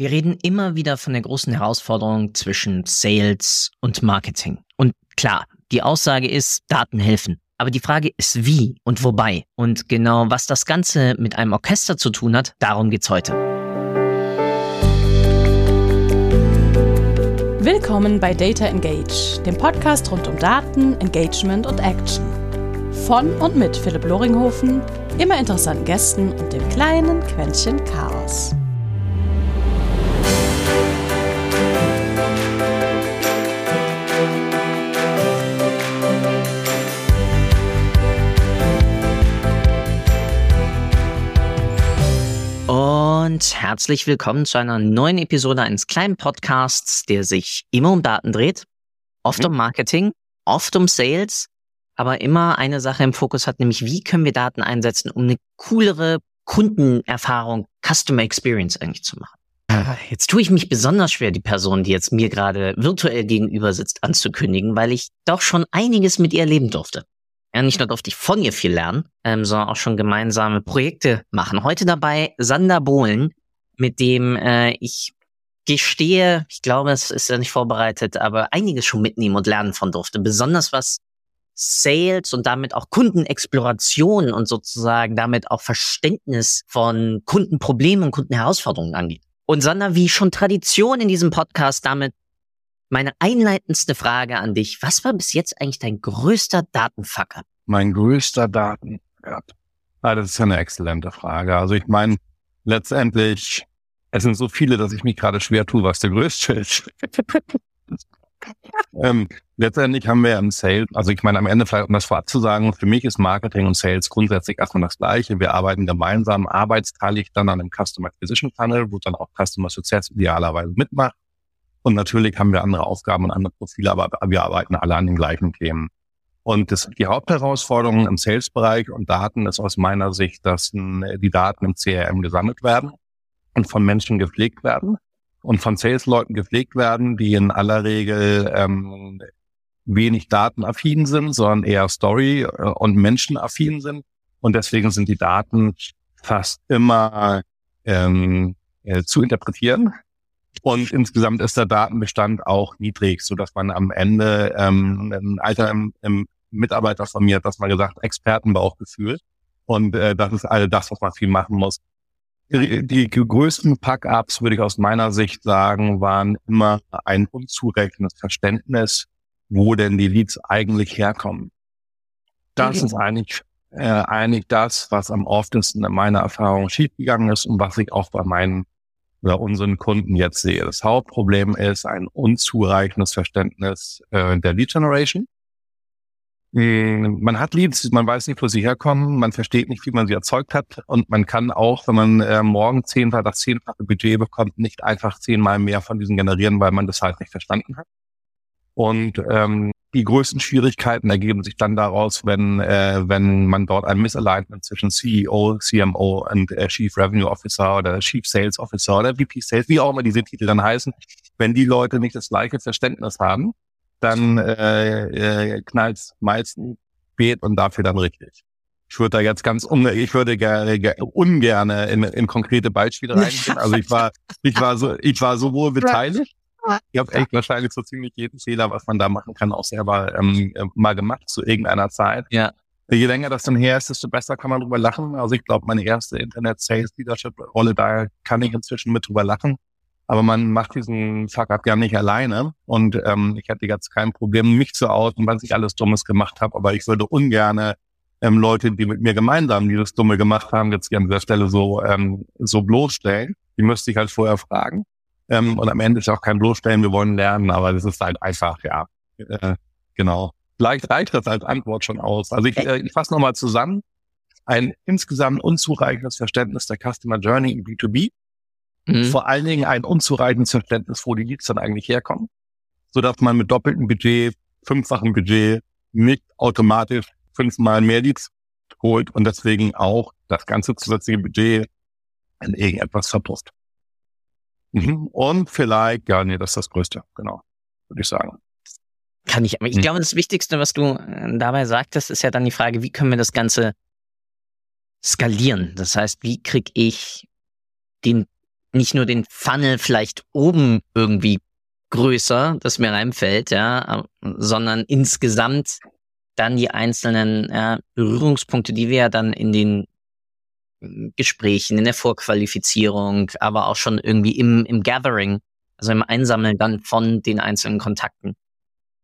Wir reden immer wieder von der großen Herausforderung zwischen Sales und Marketing. Und klar, die Aussage ist, Daten helfen. Aber die Frage ist wie und wobei. Und genau was das Ganze mit einem Orchester zu tun hat, darum geht's heute. Willkommen bei Data Engage, dem Podcast rund um Daten, Engagement und Action. Von und mit Philipp Loringhofen, immer interessanten Gästen und dem kleinen Quäntchen Chaos. Und herzlich willkommen zu einer neuen Episode eines kleinen Podcasts, der sich immer um Daten dreht, oft mhm. um Marketing, oft um Sales, aber immer eine Sache im Fokus hat, nämlich wie können wir Daten einsetzen, um eine coolere Kundenerfahrung, Customer Experience eigentlich zu machen. Ah, jetzt tue ich mich besonders schwer, die Person, die jetzt mir gerade virtuell gegenüber sitzt, anzukündigen, weil ich doch schon einiges mit ihr erleben durfte. Ja, nicht nur durfte ich von ihr viel lernen, ähm, sondern auch schon gemeinsame Projekte machen. Heute dabei Sander Bohlen, mit dem äh, ich gestehe, ich glaube, es ist ja nicht vorbereitet, aber einiges schon mitnehmen und lernen von durfte. Besonders was Sales und damit auch Kundenexploration und sozusagen damit auch Verständnis von Kundenproblemen und Kundenherausforderungen angeht. Und Sander, wie schon Tradition in diesem Podcast, damit meine einleitendste Frage an dich. Was war bis jetzt eigentlich dein größter Datenfucker? Mein größter Datenfucker. Ah, das ist ja eine exzellente Frage. Also ich meine, letztendlich, es sind so viele, dass ich mich gerade schwer tue, was der größte ist. ähm, letztendlich haben wir im Sales, also ich meine am Ende vielleicht, um das vorab zu sagen, für mich ist Marketing und Sales grundsätzlich erstmal das Gleiche. Wir arbeiten gemeinsam, arbeitsteilig dann an einem Customer Acquisition Funnel, wo dann auch Customer Success idealerweise mitmacht. Und natürlich haben wir andere Aufgaben und andere Profile, aber wir arbeiten alle an den gleichen Themen. Und das, die Hauptherausforderung im Sales-Bereich und Daten ist aus meiner Sicht, dass die Daten im CRM gesammelt werden und von Menschen gepflegt werden und von Sales-Leuten gepflegt werden, die in aller Regel ähm, wenig datenaffin sind, sondern eher Story- äh, und menschenaffin sind. Und deswegen sind die Daten fast immer ähm, äh, zu interpretieren und insgesamt ist der Datenbestand auch niedrig, so dass man am Ende ähm, ein alter im, im Mitarbeiter von mir hat das mal gesagt, Expertenbauchgefühl. Und äh, das ist all das, was man viel machen muss. Die, die größten Pack-ups, würde ich aus meiner Sicht sagen, waren immer ein unzureichendes Verständnis, wo denn die Leads eigentlich herkommen. Das okay. ist eigentlich, äh, eigentlich das, was am oftesten in meiner Erfahrung schiefgegangen ist und was ich auch bei meinen oder unseren Kunden jetzt sehe. Das Hauptproblem ist ein unzureichendes Verständnis äh, der Lead Generation. Hm, man hat Leads, man weiß nicht, wo sie herkommen, man versteht nicht, wie man sie erzeugt hat und man kann auch, wenn man äh, morgen zehnfach das zehnfache Budget bekommt, nicht einfach zehnmal mehr von diesen generieren, weil man das halt nicht verstanden hat. Und ähm, die größten Schwierigkeiten ergeben sich dann daraus, wenn, äh, wenn man dort ein Misalignment zwischen CEO, CMO und äh, Chief Revenue Officer oder Chief Sales Officer oder VP Sales, wie auch immer diese Titel dann heißen, wenn die Leute nicht das gleiche Verständnis haben, dann äh, äh, knallt meistens spät und dafür dann richtig. Ich würde da jetzt ganz un ich würde gerne, gerne ungerne in, in konkrete Beispiele reingehen. Also ich war, ich war so, ich war sowohl beteiligt ich habe echt wahrscheinlich so ziemlich jeden Fehler, was man da machen kann, auch selber ähm, äh, mal gemacht zu irgendeiner Zeit. Ja. Je länger das dann her ist, desto besser kann man drüber lachen. Also ich glaube, meine erste Internet-Sales-Leadership-Rolle, da kann ich inzwischen mit drüber lachen. Aber man macht diesen Fuck-up ja nicht alleine. Und ähm, ich hätte jetzt kein Problem, mich zu outen, was ich alles Dummes gemacht habe. Aber ich würde ungerne ähm, Leute, die mit mir gemeinsam dieses Dumme gemacht haben, jetzt an dieser Stelle so, ähm, so bloßstellen. Die müsste ich halt vorher fragen. Ähm, und am Ende ist auch kein bloßstellen, wir wollen lernen, aber das ist halt einfach, ja, äh, genau. Vielleicht reicht das als Antwort schon aus. Also ich, äh, ich fasse nochmal zusammen. Ein insgesamt unzureichendes Verständnis der Customer Journey im B2B. Mhm. Vor allen Dingen ein unzureichendes Verständnis, wo die Leads dann eigentlich herkommen, sodass man mit doppeltem Budget, fünffachen Budget nicht automatisch fünfmal mehr Leads holt und deswegen auch das ganze zusätzliche Budget in irgendetwas verpufft. Mhm. Und vielleicht, ja, nee, das ist das Größte, genau, würde ich sagen. Kann ich, aber ich mhm. glaube, das Wichtigste, was du äh, dabei sagtest, ist ja dann die Frage, wie können wir das Ganze skalieren? Das heißt, wie kriege ich den nicht nur den Funnel vielleicht oben irgendwie größer, das mir reinfällt, ja, sondern insgesamt dann die einzelnen ja, Berührungspunkte, die wir ja dann in den Gesprächen, in der Vorqualifizierung, aber auch schon irgendwie im, im Gathering, also im Einsammeln dann von den einzelnen Kontakten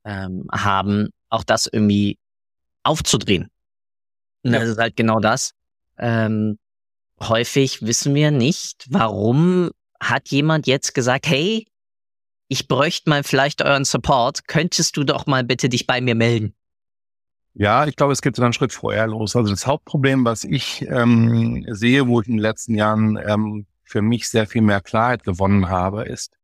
ähm, haben, auch das irgendwie aufzudrehen. Ja. das ist halt genau das. Ähm, häufig wissen wir nicht, warum hat jemand jetzt gesagt, hey, ich bräuchte mal vielleicht euren Support, könntest du doch mal bitte dich bei mir melden? Ja, ich glaube, es geht so einen Schritt vorher los. Also das Hauptproblem, was ich ähm, sehe, wo ich in den letzten Jahren ähm, für mich sehr viel mehr Klarheit gewonnen habe, ist,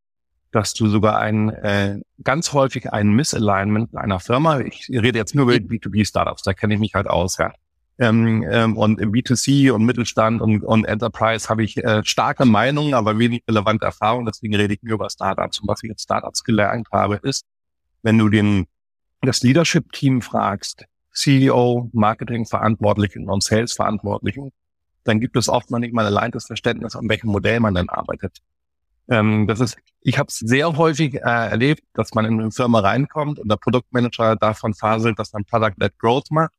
dass du sogar ein äh, ganz häufig ein Misalignment einer Firma, ich rede jetzt nur über B2B-Startups, da kenne ich mich halt aus, ja. Ähm, ähm, und im B2C und Mittelstand und, und Enterprise habe ich äh, starke Meinungen, aber wenig relevante Erfahrungen. Deswegen rede ich nur über Startups. Und was ich jetzt Startups gelernt habe, ist, wenn du den das Leadership-Team fragst, CEO, Marketing-Verantwortlichen und Sales-Verantwortlichen, dann gibt es oft noch nicht mal allein das Verständnis, an welchem Modell man dann arbeitet. Ähm, das ist, ich habe es sehr häufig äh, erlebt, dass man in eine Firma reinkommt und der Produktmanager davon faselt, dass man Product-led Growth macht.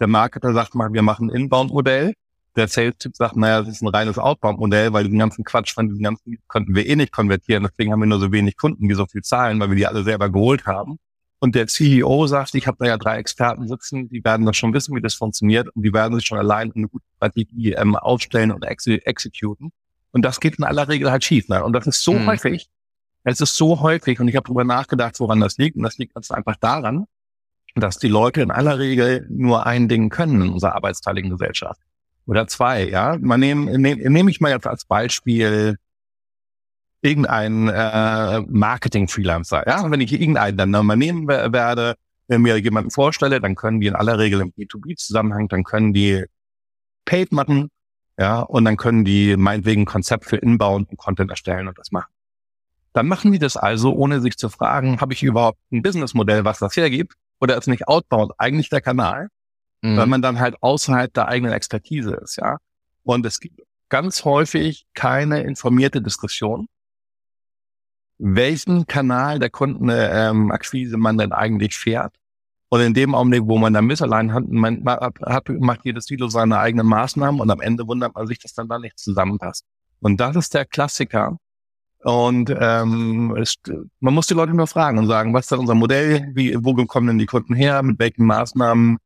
Der Marketer sagt mal, wir machen ein Inbound-Modell. Der Sales-Typ sagt, naja, das ist ein reines Outbound-Modell, weil den ganzen Quatsch von diesen ganzen konnten wir eh nicht konvertieren. Deswegen haben wir nur so wenig Kunden, die so viel zahlen, weil wir die alle selber geholt haben. Und der CEO sagt, ich habe da ja drei Experten sitzen, die werden das schon wissen, wie das funktioniert und die werden sich schon allein eine gute Strategie ähm, aufstellen und ex exekuten. Und das geht in aller Regel halt schief. Ne? Und das ist so hm. häufig. Es ist so häufig und ich habe darüber nachgedacht, woran das liegt. Und das liegt ganz einfach daran, dass die Leute in aller Regel nur ein Ding können in unserer arbeitsteiligen Gesellschaft. Oder zwei, ja. Man nehme nehm, nehm ich mal jetzt als Beispiel irgendein äh, Marketing-Freelancer. Ja, wenn ich irgendeinen dann mal nehmen werde, wenn mir jemanden vorstelle, dann können die in aller Regel im B2B-Zusammenhang, dann können die Paid machen, ja, und dann können die meinetwegen ein Konzept für Inbound und Content erstellen und das machen. Dann machen die das also, ohne sich zu fragen, habe ich überhaupt ein Businessmodell, was das hergibt, oder ist nicht Outbound eigentlich der Kanal, mhm. weil man dann halt außerhalb der eigenen Expertise ist, ja. Und es gibt ganz häufig keine informierte Diskussion welchen Kanal der Kundenakquise ähm, man denn eigentlich fährt. Und in dem Augenblick, wo man dann Missalign hat, man hat, macht jedes Silo seine eigenen Maßnahmen und am Ende wundert man sich, dass dann da nicht zusammenpasst. Und das ist der Klassiker. Und ähm, es, man muss die Leute nur fragen und sagen, was ist denn unser Modell? Wie, wo kommen denn die Kunden her? Mit welchen Maßnahmen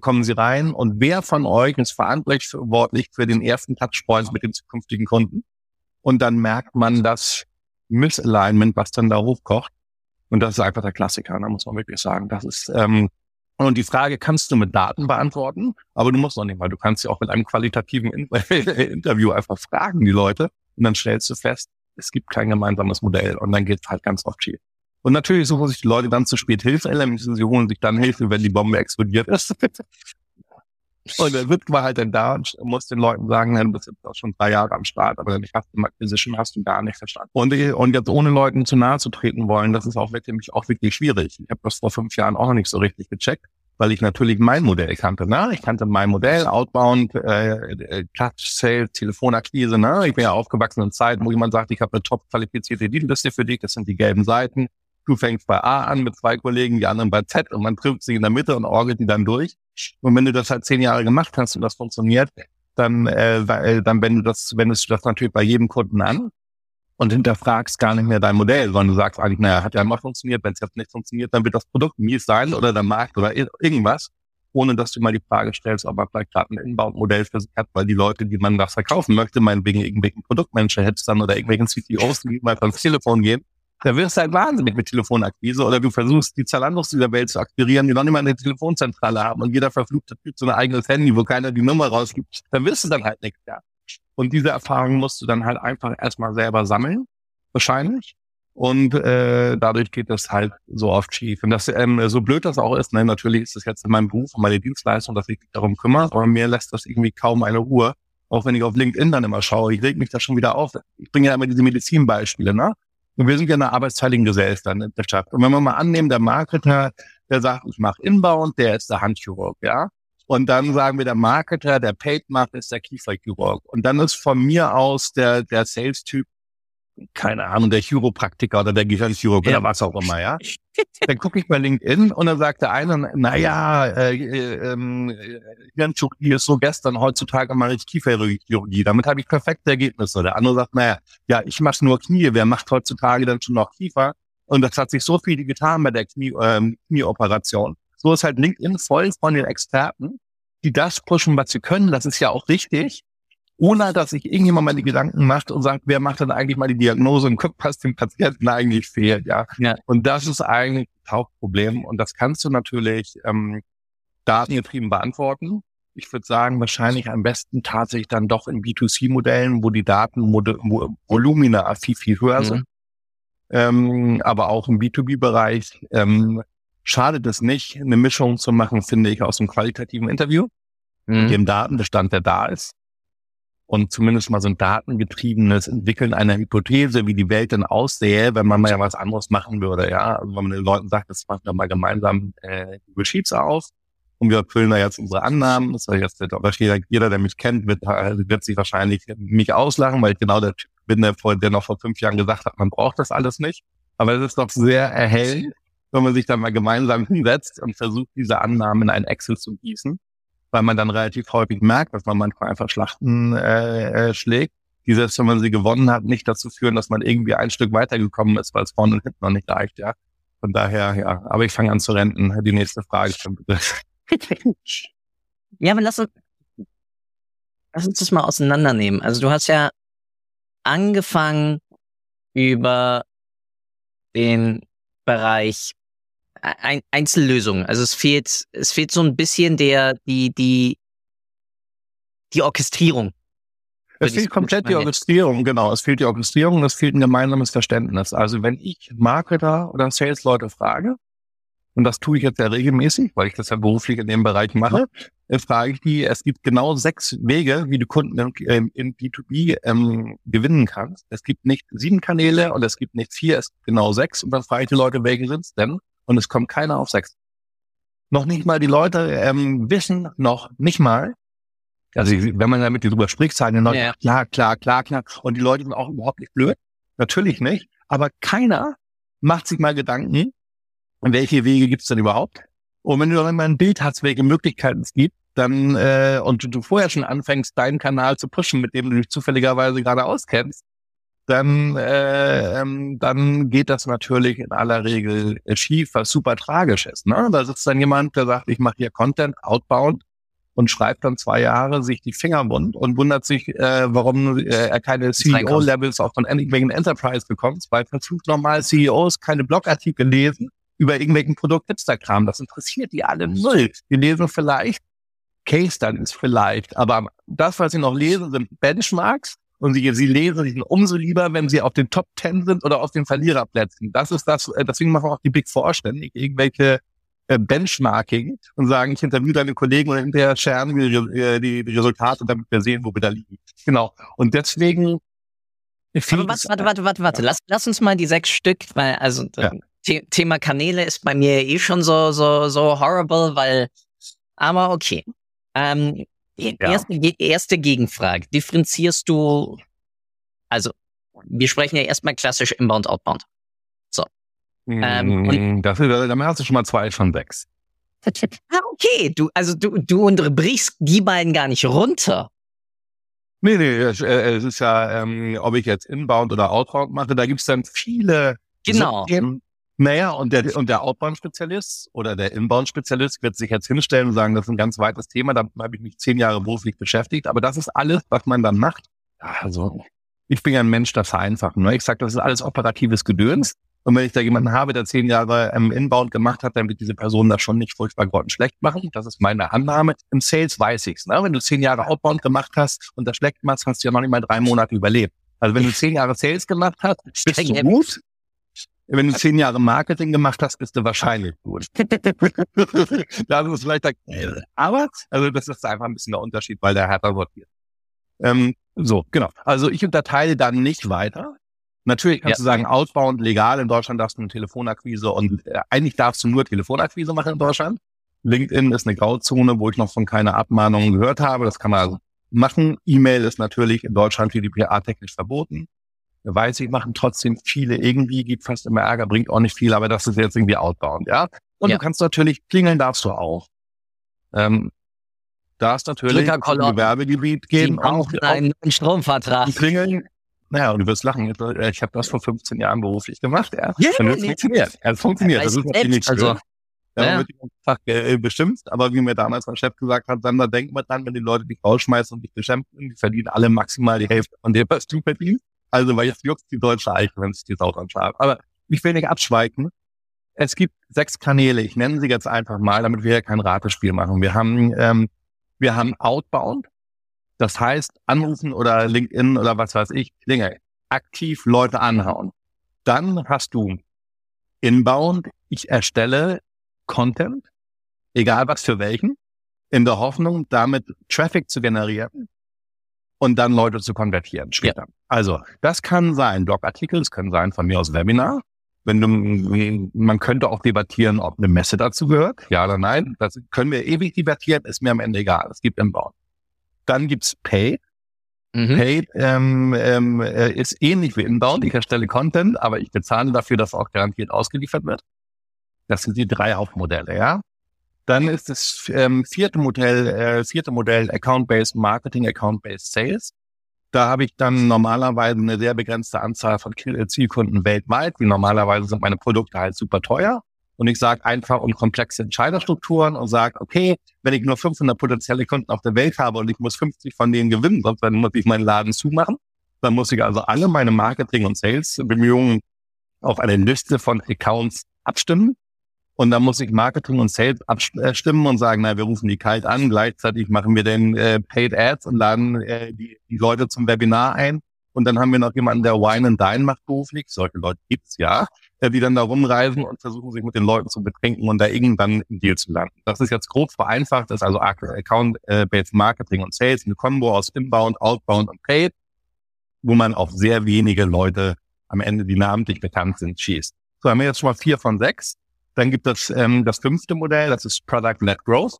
kommen sie rein? Und wer von euch ist verantwortlich für den ersten Touchpoint mit den zukünftigen Kunden? Und dann merkt man, dass Misalignment, was dann da hochkocht. Und das ist einfach der Klassiker, da muss man wirklich sagen. Das ist, ähm, und die Frage kannst du mit Daten beantworten, aber du musst noch nicht mal. Du kannst ja auch mit einem qualitativen Interview einfach fragen, die Leute. Und dann stellst du fest, es gibt kein gemeinsames Modell und dann geht es halt ganz oft schief. Und natürlich suchen sich die Leute dann zu spät Hilfe, sie holen sich dann Hilfe, wenn die Bombe explodiert ist. Und dann sitzt man halt dann da und muss den Leuten sagen, du bist jetzt auch schon drei Jahre am Start, aber hast du Acquisition hast du gar nicht verstanden. Und, und jetzt ohne Leuten zu nahe zu treten wollen, das ist auch wirklich, auch wirklich schwierig. Ich habe das vor fünf Jahren auch noch nicht so richtig gecheckt, weil ich natürlich mein Modell kannte. Ne? Ich kannte mein Modell, Outbound, äh, äh Touch Sales, Telefonakquise. Ne? Ich bin ja aufgewachsen in Zeiten, wo jemand sagt, ich habe eine top qualifizierte Leadliste für dich, das sind die gelben Seiten. Du fängst bei A an mit zwei Kollegen, die anderen bei Z und man trifft sich in der Mitte und orgelt die dann durch. Und wenn du das halt zehn Jahre gemacht hast und das funktioniert, dann, äh, dann wenn du das, wendest du das natürlich bei jedem Kunden an und hinterfragst gar nicht mehr dein Modell, sondern du sagst eigentlich, naja, hat ja immer funktioniert, wenn es jetzt nicht funktioniert, dann wird das Produkt mies sein oder der Markt oder irgendwas, ohne dass du mal die Frage stellst, ob man vielleicht gerade ein Inbound-Modell für sich hat, weil die Leute, die man das verkaufen möchte, meinetwegen irgendwelchen Produktmanager hättest dann oder irgendwelchen CTOs, die mal ans Telefon gehen, da wirst du halt wahnsinnig mit Telefonakquise oder du versuchst, die Zalandos dieser Welt zu akquirieren, die noch nicht mal eine Telefonzentrale haben und jeder verfluchte Typ so ein eigenes Handy, wo keiner die Nummer rausgibt, dann wirst du dann halt nichts, ja. Und diese Erfahrung musst du dann halt einfach erstmal selber sammeln, wahrscheinlich. Und äh, dadurch geht das halt so oft schief. Und das, ähm, so blöd das auch ist, ne, natürlich ist das jetzt in meinem Beruf und meine Dienstleistung, dass ich mich darum kümmere, aber mir lässt das irgendwie kaum eine Ruhe. Auch wenn ich auf LinkedIn dann immer schaue, ich reg mich da schon wieder auf. Ich bringe ja immer diese Medizinbeispiele, ne? Und wir sind ja eine arbeitsteiligen Gesellschaft. Und wenn wir mal annehmen, der Marketer, der sagt, ich mache Inbound, der ist der Handchirurg, ja. Und dann sagen wir, der Marketer, der Paid macht, ist der Kieferchirurg. Und dann ist von mir aus der, der Sales-Typ keine Ahnung, der Chiropraktiker oder der Gehirnchirurg ja. oder was auch immer, ja. dann gucke ich bei LinkedIn und dann sagt der eine, naja, äh, äh, äh, Hirnchirurgie ist so gestern, heutzutage mache ich Kieferchirurgie. Damit habe ich perfekte Ergebnisse. Der andere sagt, naja, ja, ich mache nur Knie, wer macht heutzutage dann schon noch Kiefer? Und das hat sich so viel getan bei der Knie, ähm, Knieoperation. So ist halt LinkedIn voll von den Experten, die das pushen, was sie können. Das ist ja auch richtig ohne dass sich irgendjemand mal die Gedanken macht und sagt, wer macht denn eigentlich mal die Diagnose und guckt, was dem Patienten eigentlich fehlt, ja. ja. Und das ist eigentlich das Hauptproblem. Und das kannst du natürlich ähm, datengetrieben beantworten. Ich würde sagen, wahrscheinlich am besten tatsächlich dann doch in B2C-Modellen, wo die Datenvolumina viel, viel höher mhm. sind. Ähm, aber auch im B2B-Bereich ähm, schadet es nicht, eine Mischung zu machen, finde ich, aus einem qualitativen Interview, mhm. dem Datenbestand, der da ist, und zumindest mal so ein datengetriebenes Entwickeln einer Hypothese, wie die Welt denn aussähe, wenn man mal ja was anderes machen würde. Ja, also wenn man den Leuten sagt, das machen wir mal gemeinsam äh, Google Sheets auf und wir erfüllen da jetzt unsere Annahmen. Das heißt, jetzt jeder, jeder, der mich kennt, wird, äh, wird sich wahrscheinlich mich auslachen, weil ich genau der Typ bin, der, vor, der noch vor fünf Jahren gesagt hat, man braucht das alles nicht. Aber es ist doch sehr erhellend, wenn man sich dann mal gemeinsam hinsetzt und versucht, diese Annahmen in ein Excel zu gießen weil man dann relativ häufig merkt, dass man manchmal einfach Schlachten äh, äh, schlägt, die selbst wenn man sie gewonnen hat, nicht dazu führen, dass man irgendwie ein Stück weitergekommen ist, weil es vorne und hinten noch nicht reicht, ja. Von daher, ja, aber ich fange an zu renten. Die nächste Frage schon bitte. ja, aber lass uns, lass uns das mal auseinandernehmen. Also du hast ja angefangen über den Bereich ein, Einzellösungen. Also es fehlt, es fehlt so ein bisschen der, die, die, die Orchestrierung. Es fehlt komplett die Orchestrierung, genau. Es fehlt die Orchestrierung, es fehlt ein gemeinsames Verständnis. Also wenn ich Marketer oder Sales-Leute frage, und das tue ich jetzt ja regelmäßig, weil ich das ja beruflich in dem Bereich mache, äh, frage ich die, es gibt genau sechs Wege, wie du Kunden in, in B2B ähm, gewinnen kannst. Es gibt nicht sieben Kanäle und es gibt nicht vier, es gibt genau sechs. Und dann frage ich die Leute, welche sind es denn? Und es kommt keiner auf sechs. Noch nicht mal die Leute ähm, wissen noch nicht mal, also wenn man damit drüber spricht, sagen die Leute, ja. klar, klar, klar, klar. Und die Leute sind auch überhaupt nicht blöd. Natürlich nicht. Aber keiner macht sich mal Gedanken, welche Wege gibt es denn überhaupt? Und wenn du dann mal ein Bild hast, welche Möglichkeiten es gibt, dann äh, und du, du vorher schon anfängst, deinen Kanal zu pushen, mit dem du dich zufälligerweise gerade auskennst, dann, äh, ähm, dann geht das natürlich in aller Regel schief, was super tragisch ist. Ne? Da sitzt dann jemand, der sagt, ich mache hier Content outbound und schreibt dann zwei Jahre sich die Finger wund und wundert sich, äh, warum äh, er keine CEO-Levels auch von irgendwelchen Enterprise bekommt, weil versucht normal CEOs keine Blogartikel lesen über irgendwelchen Produkt-Hipster-Kram. Das interessiert die alle null. Die lesen vielleicht Case Studies vielleicht, aber das, was sie noch lesen, sind Benchmarks und sie, sie lesen sich umso lieber, wenn sie auf den Top Ten sind oder auf den Verliererplätzen. Das ist das, äh, deswegen machen auch die Big Four ständig irgendwelche äh, Benchmarking und sagen, ich interviewe deine Kollegen und hinterher scheren wir die, äh, die, die Resultate, damit wir sehen, wo wir da liegen. Genau. Und deswegen aber warte, warte, warte, warte, warte. Lass, lass uns mal die sechs Stück, weil also ja. The Thema Kanäle ist bei mir eh schon so so so horrible, weil aber okay. Ähm, Erste, erste Gegenfrage. Differenzierst du, also wir sprechen ja erstmal klassisch Inbound, Outbound. So. Ähm, und das, damit hast du schon mal zwei von sechs. Ah, okay. Du, also du, du unterbrichst die beiden gar nicht runter. Nee, nee, es, äh, es ist ja, ähm, ob ich jetzt Inbound oder Outbound mache, da gibt's dann viele genau. Subthemen. Naja, und der, und der Outbound-Spezialist oder der Inbound-Spezialist wird sich jetzt hinstellen und sagen, das ist ein ganz weites Thema, da habe ich mich zehn Jahre beruflich beschäftigt, aber das ist alles, was man dann macht. Also, ich bin ja ein Mensch, das vereinfachen. Ne? Ich sage, das ist alles operatives Gedöns. Und wenn ich da jemanden habe, der zehn Jahre ähm, Inbound gemacht hat, dann wird diese Person das schon nicht furchtbar grottenschlecht machen. Das ist meine Annahme. Im Sales weiß ich's. Ne? Wenn du zehn Jahre Outbound gemacht hast und das schlecht machst, hast du ja noch nicht mal drei Monate überlebt. Also wenn du zehn Jahre Sales gemacht hast, bist du gut. Wenn du zehn Jahre Marketing gemacht hast, bist du wahrscheinlich gut. das ist vielleicht der, aber, also das ist einfach ein bisschen der Unterschied, weil der härter wird. Ähm, so, genau. Also ich unterteile dann nicht weiter. Natürlich kannst ja. du sagen, outbound legal. In Deutschland darfst du eine Telefonakquise und äh, eigentlich darfst du nur Telefonakquise machen in Deutschland. LinkedIn ist eine Grauzone, wo ich noch von keiner Abmahnung gehört habe. Das kann man also machen. E-Mail ist natürlich in Deutschland GDPR-technisch verboten. Weiß ich, machen trotzdem viele irgendwie, gibt fast immer Ärger, bringt auch nicht viel, aber das ist jetzt irgendwie outbound, ja. Und ja. du kannst natürlich, klingeln darfst du auch. Ähm, darfst natürlich im Gewerbegebiet gehen. Auch einen Stromvertrag. Klingeln. Naja, und du wirst lachen. Ich habe das vor 15 Jahren beruflich gemacht, ja. Yeah, und es funktioniert. Es funktioniert. Das ist natürlich nicht also, ja, ja. wird Tag äh, bestimmt, aber wie mir damals mein Chef gesagt hat, Sander, denk mal dran, wenn die Leute dich rausschmeißen und dich beschimpfen, die verdienen alle maximal die Hälfte von dem, was du verdienst. Also, weil jetzt juckt die deutsche Eiche, wenn sich die Sau dran schabt. Aber ich will nicht abschweigen. Es gibt sechs Kanäle. Ich nenne sie jetzt einfach mal, damit wir hier kein Ratespiel machen. Wir haben, ähm, wir haben Outbound. Das heißt, anrufen oder LinkedIn oder was weiß ich, Dinge. Aktiv Leute anhauen. Dann hast du Inbound. Ich erstelle Content, egal was für welchen, in der Hoffnung, damit Traffic zu generieren und dann Leute zu konvertieren später. Ja. Also, das kann sein Blogartikel, es können sein von mir aus Webinar. Wenn du, man könnte auch debattieren, ob eine Messe dazu gehört, ja oder nein. Das können wir ewig debattieren, ist mir am Ende egal. Es gibt Inbound. Dann gibt's Paid. Mhm. Paid ähm, ähm, äh, ist ähnlich wie Inbound. Ich erstelle Content, aber ich bezahle dafür, dass auch garantiert ausgeliefert wird. Das sind die drei Hauptmodelle, ja. Dann ist das ähm, vierte Modell, äh, vierte Modell Account-Based Marketing, Account-Based Sales. Da habe ich dann normalerweise eine sehr begrenzte Anzahl von Zielkunden weltweit. Wie normalerweise sind meine Produkte halt super teuer. Und ich sage einfach um komplexe Entscheiderstrukturen und sage, okay, wenn ich nur 500 potenzielle Kunden auf der Welt habe und ich muss 50 von denen gewinnen, sonst dann muss ich meinen Laden zumachen. Dann muss ich also alle meine Marketing- und Sales-Bemühungen auf eine Liste von Accounts abstimmen. Und dann muss ich Marketing und Sales abstimmen und sagen, na, wir rufen die kalt an, gleichzeitig machen wir den äh, Paid Ads und laden äh, die, die Leute zum Webinar ein. Und dann haben wir noch jemanden, der Wine and Dine macht beruflich. Solche Leute gibt's ja, äh, die dann da rumreisen und versuchen, sich mit den Leuten zu betrinken und da irgendwann im Deal zu landen. Das ist jetzt grob vereinfacht. Das ist also Account-Based Marketing und Sales, eine Combo aus Inbound, Outbound und Paid, wo man auf sehr wenige Leute am Ende, die namentlich bekannt sind, schießt. So haben wir jetzt schon mal vier von sechs. Dann gibt es ähm, das fünfte Modell, das ist Product-Led Growth,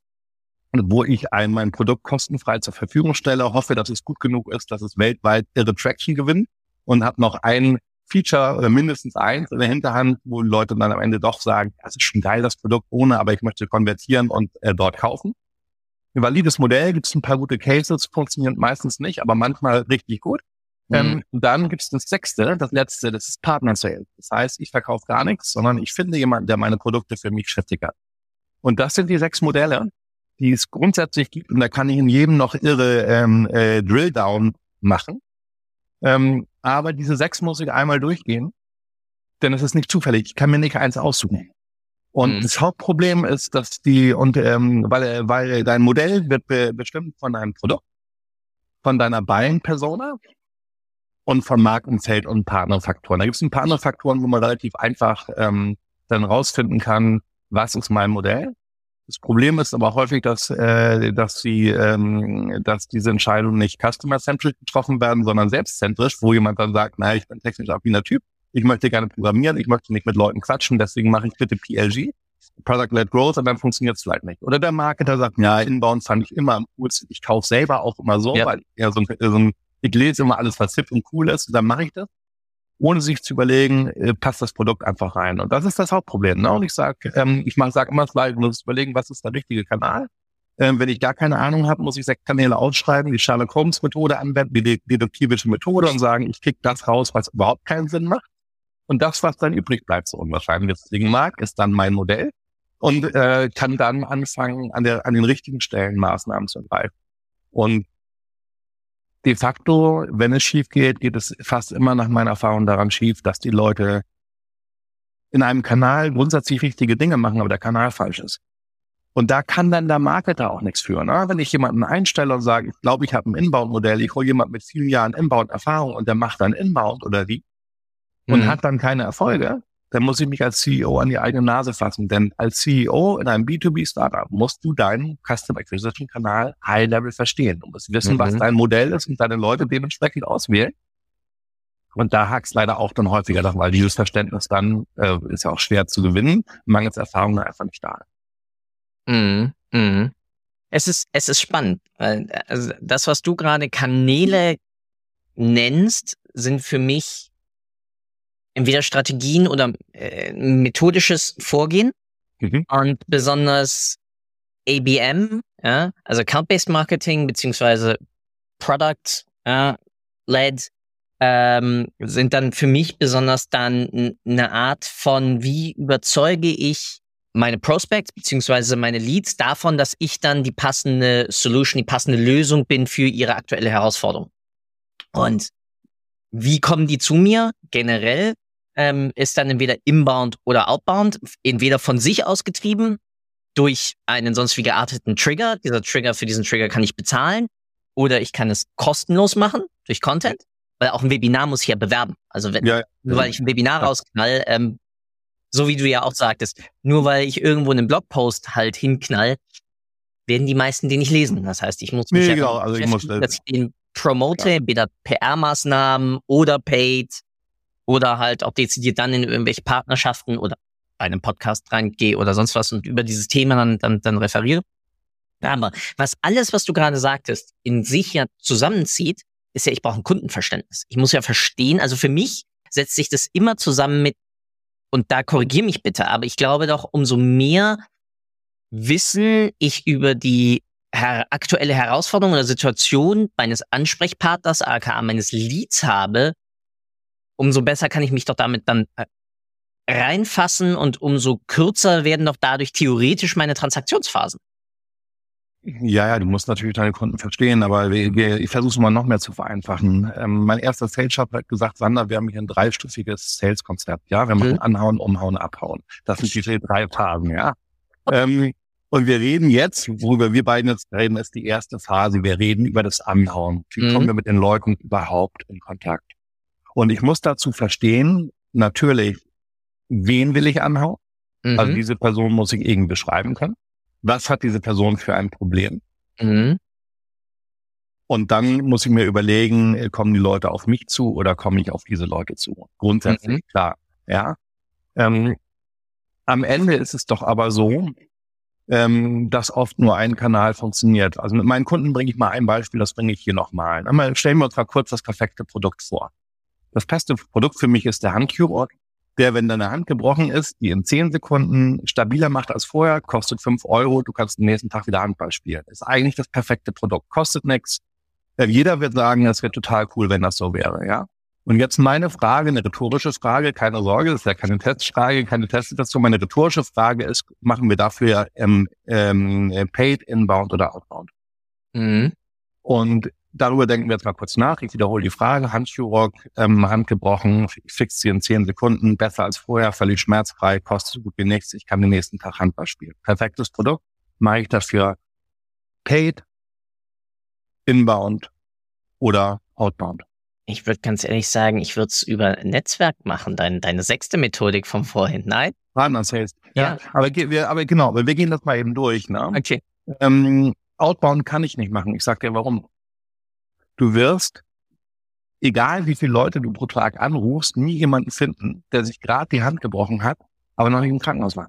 wo ich ein, mein Produkt kostenfrei zur Verfügung stelle, hoffe, dass es gut genug ist, dass es weltweit ihre Traction gewinnt und habe noch ein Feature oder mindestens eins in der Hinterhand, wo Leute dann am Ende doch sagen, das ist schon geil, das Produkt ohne, aber ich möchte konvertieren und äh, dort kaufen. Ein valides Modell, gibt es ein paar gute Cases, funktioniert meistens nicht, aber manchmal richtig gut. Ähm, mhm. Ähm, dann gibt es das sechste, das letzte, das ist Partner Sale. Das heißt, ich verkaufe gar nichts, sondern ich finde jemanden, der meine Produkte für mich schriftlich hat. Und das sind die sechs Modelle, die es grundsätzlich gibt. Und da kann ich in jedem noch irre ähm, äh, Drill-Down machen. Ähm, aber diese sechs muss ich einmal durchgehen, denn es ist nicht zufällig. Ich kann mir nicht eins aussuchen. Und mhm. das Hauptproblem ist, dass die, und ähm, weil, weil dein Modell wird be bestimmt von deinem Produkt, von deiner Buying-Persona, und von Marktumfeld und Partnerfaktoren. Da gibt es ein paar andere Faktoren, wo man relativ einfach ähm, dann rausfinden kann, was ist mein Modell. Das Problem ist aber häufig, dass, äh, dass, die, ähm, dass diese Entscheidungen nicht customer-centric getroffen werden, sondern selbstzentrisch, wo jemand dann sagt, naja, ich bin technisch affiner Typ, ich möchte gerne programmieren, ich möchte nicht mit Leuten quatschen, deswegen mache ich bitte PLG, Product-Led Growth, und dann funktioniert es vielleicht nicht. Oder der Marketer sagt, ja, Inbound fand ich immer am coolsten, ich kaufe selber auch immer so, ja. weil ich eher so ein, so ein ich lese immer alles, was hip und cool ist, und dann mache ich das, ohne sich zu überlegen, äh, passt das Produkt einfach rein. Und das ist das Hauptproblem. Ne? Und ich sage, ähm, ich sag immer das Gleiche, muss überlegen, was ist der richtige Kanal. Ähm, wenn ich gar keine Ahnung habe, muss ich sechs Kanäle ausschreiben, die Sherlock Holmes Methode anwenden, die deduktivische Methode und sagen, ich krieg das raus, was überhaupt keinen Sinn macht. Und das, was dann übrig bleibt, so unwahrscheinlich es klingen mag, ist dann mein Modell und äh, kann dann anfangen, an, der, an den richtigen Stellen Maßnahmen zu ergreifen. Und de facto, wenn es schief geht, geht es fast immer nach meiner Erfahrung daran schief, dass die Leute in einem Kanal grundsätzlich richtige Dinge machen, aber der Kanal falsch ist. Und da kann dann der Marketer auch nichts für. Ne? Wenn ich jemanden einstelle und sage, ich glaube, ich habe ein Inbound-Modell, ich hole jemanden mit vielen Jahren Inbound-Erfahrung und der macht dann Inbound oder wie und mhm. hat dann keine Erfolge, dann muss ich mich als CEO an die eigene Nase fassen. Denn als CEO in einem B2B-Startup musst du deinen Customer Acquisition Kanal High-Level verstehen. Du musst wissen, mhm. was dein Modell ist und deine Leute dementsprechend auswählen. Und da hackst leider auch dann häufiger nach, weil dieses Verständnis dann äh, ist ja auch schwer zu gewinnen, mangels Erfahrung dann einfach nicht da. Mhm. Mhm. Es ist, es ist spannend. Also das, was du gerade Kanäle nennst, sind für mich entweder Strategien oder äh, methodisches Vorgehen mhm. und besonders ABM, ja, also Account-Based Marketing beziehungsweise Product ja, led ähm, sind dann für mich besonders dann eine Art von, wie überzeuge ich meine Prospects beziehungsweise meine Leads davon, dass ich dann die passende Solution, die passende Lösung bin für ihre aktuelle Herausforderung. Und wie kommen die zu mir? Generell ähm, ist dann entweder inbound oder outbound, entweder von sich aus getrieben durch einen sonst wie gearteten Trigger. Dieser Trigger, für diesen Trigger kann ich bezahlen oder ich kann es kostenlos machen durch Content, weil auch ein Webinar muss ich ja bewerben. Also wenn, ja, nur weil ich ein Webinar ja. rausknall, ähm, so wie du ja auch sagtest, nur weil ich irgendwo einen Blogpost halt hinknall, werden die meisten den nicht lesen. Das heißt, ich muss mich nee, ja genau, also ich muss, dass ich den promote, ja. entweder PR-Maßnahmen oder paid oder halt auch dezidiert dann in irgendwelche Partnerschaften oder einem Podcast reingehe oder sonst was und über dieses Thema dann, dann, dann referiere. Aber was alles, was du gerade sagtest, in sich ja zusammenzieht, ist ja, ich brauche ein Kundenverständnis. Ich muss ja verstehen, also für mich setzt sich das immer zusammen mit, und da korrigiere mich bitte, aber ich glaube doch, umso mehr Wissen ich über die her aktuelle Herausforderung oder Situation meines Ansprechpartners, aka meines Leads habe, umso besser kann ich mich doch damit dann äh, reinfassen und umso kürzer werden doch dadurch theoretisch meine Transaktionsphasen. Ja, ja, du musst natürlich deine Kunden verstehen, aber wir, wir, ich versuche es mal noch mehr zu vereinfachen. Ähm, mein erster Sales hat gesagt, Sander, wir haben hier ein dreistufiges Sales-Konzept. Ja, wir machen mhm. Anhauen, Umhauen, Abhauen. Das sind diese drei Phasen, ja. Ähm, und wir reden jetzt, worüber wir beiden jetzt reden, ist die erste Phase. Wir reden über das Anhauen. Wie mhm. kommen wir mit den Leuten überhaupt in Kontakt? Und ich muss dazu verstehen, natürlich, wen will ich anhauen? Also mhm. Also diese Person muss ich irgendwie beschreiben können was hat diese Person für ein Problem? Mhm. Und dann muss ich mir überlegen, äh, kommen die Leute auf mich zu oder komme ich auf diese Leute zu? Grundsätzlich mhm. klar, ja. Ähm, am Ende ist es doch aber so, ähm, dass oft nur ein Kanal funktioniert. Also mit meinen Kunden bringe ich mal ein Beispiel, das bringe ich hier nochmal. Einmal stellen wir uns mal kurz das perfekte Produkt vor. Das beste Produkt für mich ist der Handchirurg der, wenn deine Hand gebrochen ist, die in zehn Sekunden stabiler macht als vorher, kostet fünf Euro, du kannst den nächsten Tag wieder Handball spielen. Ist eigentlich das perfekte Produkt, kostet nichts. Äh, jeder wird sagen, das wäre total cool, wenn das so wäre, ja. Und jetzt meine Frage, eine rhetorische Frage, keine Sorge, das ist ja keine Testfrage, keine Testsituation. Meine rhetorische Frage ist, machen wir dafür ähm, ähm, Paid, Inbound oder Outbound? Mhm. Und Darüber denken wir jetzt mal kurz nach. Ich wiederhole die Frage. Handchirurg, ähm, Hand gebrochen, ich fix sie in zehn Sekunden, besser als vorher, völlig schmerzfrei, kostet so gut wie nichts. Ich kann den nächsten Tag Handball spielen. Perfektes Produkt. Mache ich dafür paid, inbound oder outbound? Ich würde ganz ehrlich sagen, ich würde es über Netzwerk machen, dein, deine sechste Methodik vom vorhin. Nein? Partner Sales. Ja, ja. Aber, wir, aber genau, wir gehen das mal eben durch. Ne? Okay. Ähm, outbound kann ich nicht machen. Ich sag dir warum. Du wirst, egal wie viele Leute du pro Tag anrufst, nie jemanden finden, der sich gerade die Hand gebrochen hat, aber noch nicht im Krankenhaus war.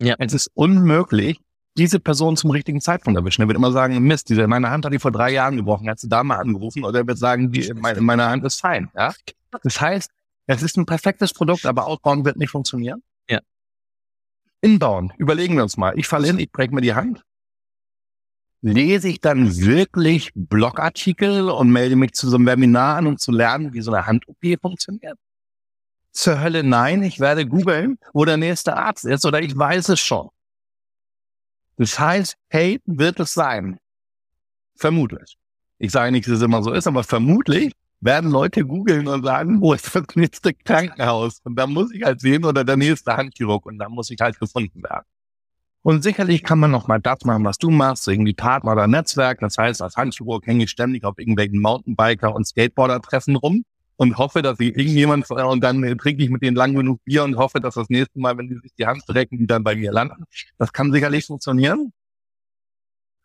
Ja. Es ist unmöglich, diese Person zum richtigen Zeitpunkt erwischen. Er wird immer sagen, Mist, diese, meine Hand hat die vor drei Jahren gebrochen, hast du da mal angerufen? Oder er wird sagen, die, meine, meine Hand ist fein. Ja? Das heißt, es ist ein perfektes Produkt, aber Outbound wird nicht funktionieren. Ja. Inbound, überlegen wir uns mal. Ich falle hin, ich breche mir die Hand lese ich dann wirklich Blogartikel und melde mich zu so einem Webinar an, um zu lernen, wie so eine Hand-OP funktioniert? Zur Hölle nein, ich werde googeln, wo der nächste Arzt ist oder ich weiß es schon. Das heißt, hey, wird es sein. Vermutlich. Ich sage nicht, dass es immer so ist, aber vermutlich werden Leute googeln und sagen, wo ist das nächste Krankenhaus? Und da muss ich halt sehen oder der nächste Handchirurg und da muss ich halt gefunden werden. Und sicherlich kann man noch mal das machen, was du machst, irgendwie Partner oder Netzwerk. Das heißt, als Handchirurg hänge ich ständig auf irgendwelchen Mountainbiker und Skateboarder-Treffen rum und hoffe, dass ich irgendjemand, und dann trinke ich mit denen lang genug Bier und hoffe, dass das nächste Mal, wenn die sich die Hand strecken, die dann bei mir landen. Das kann sicherlich funktionieren.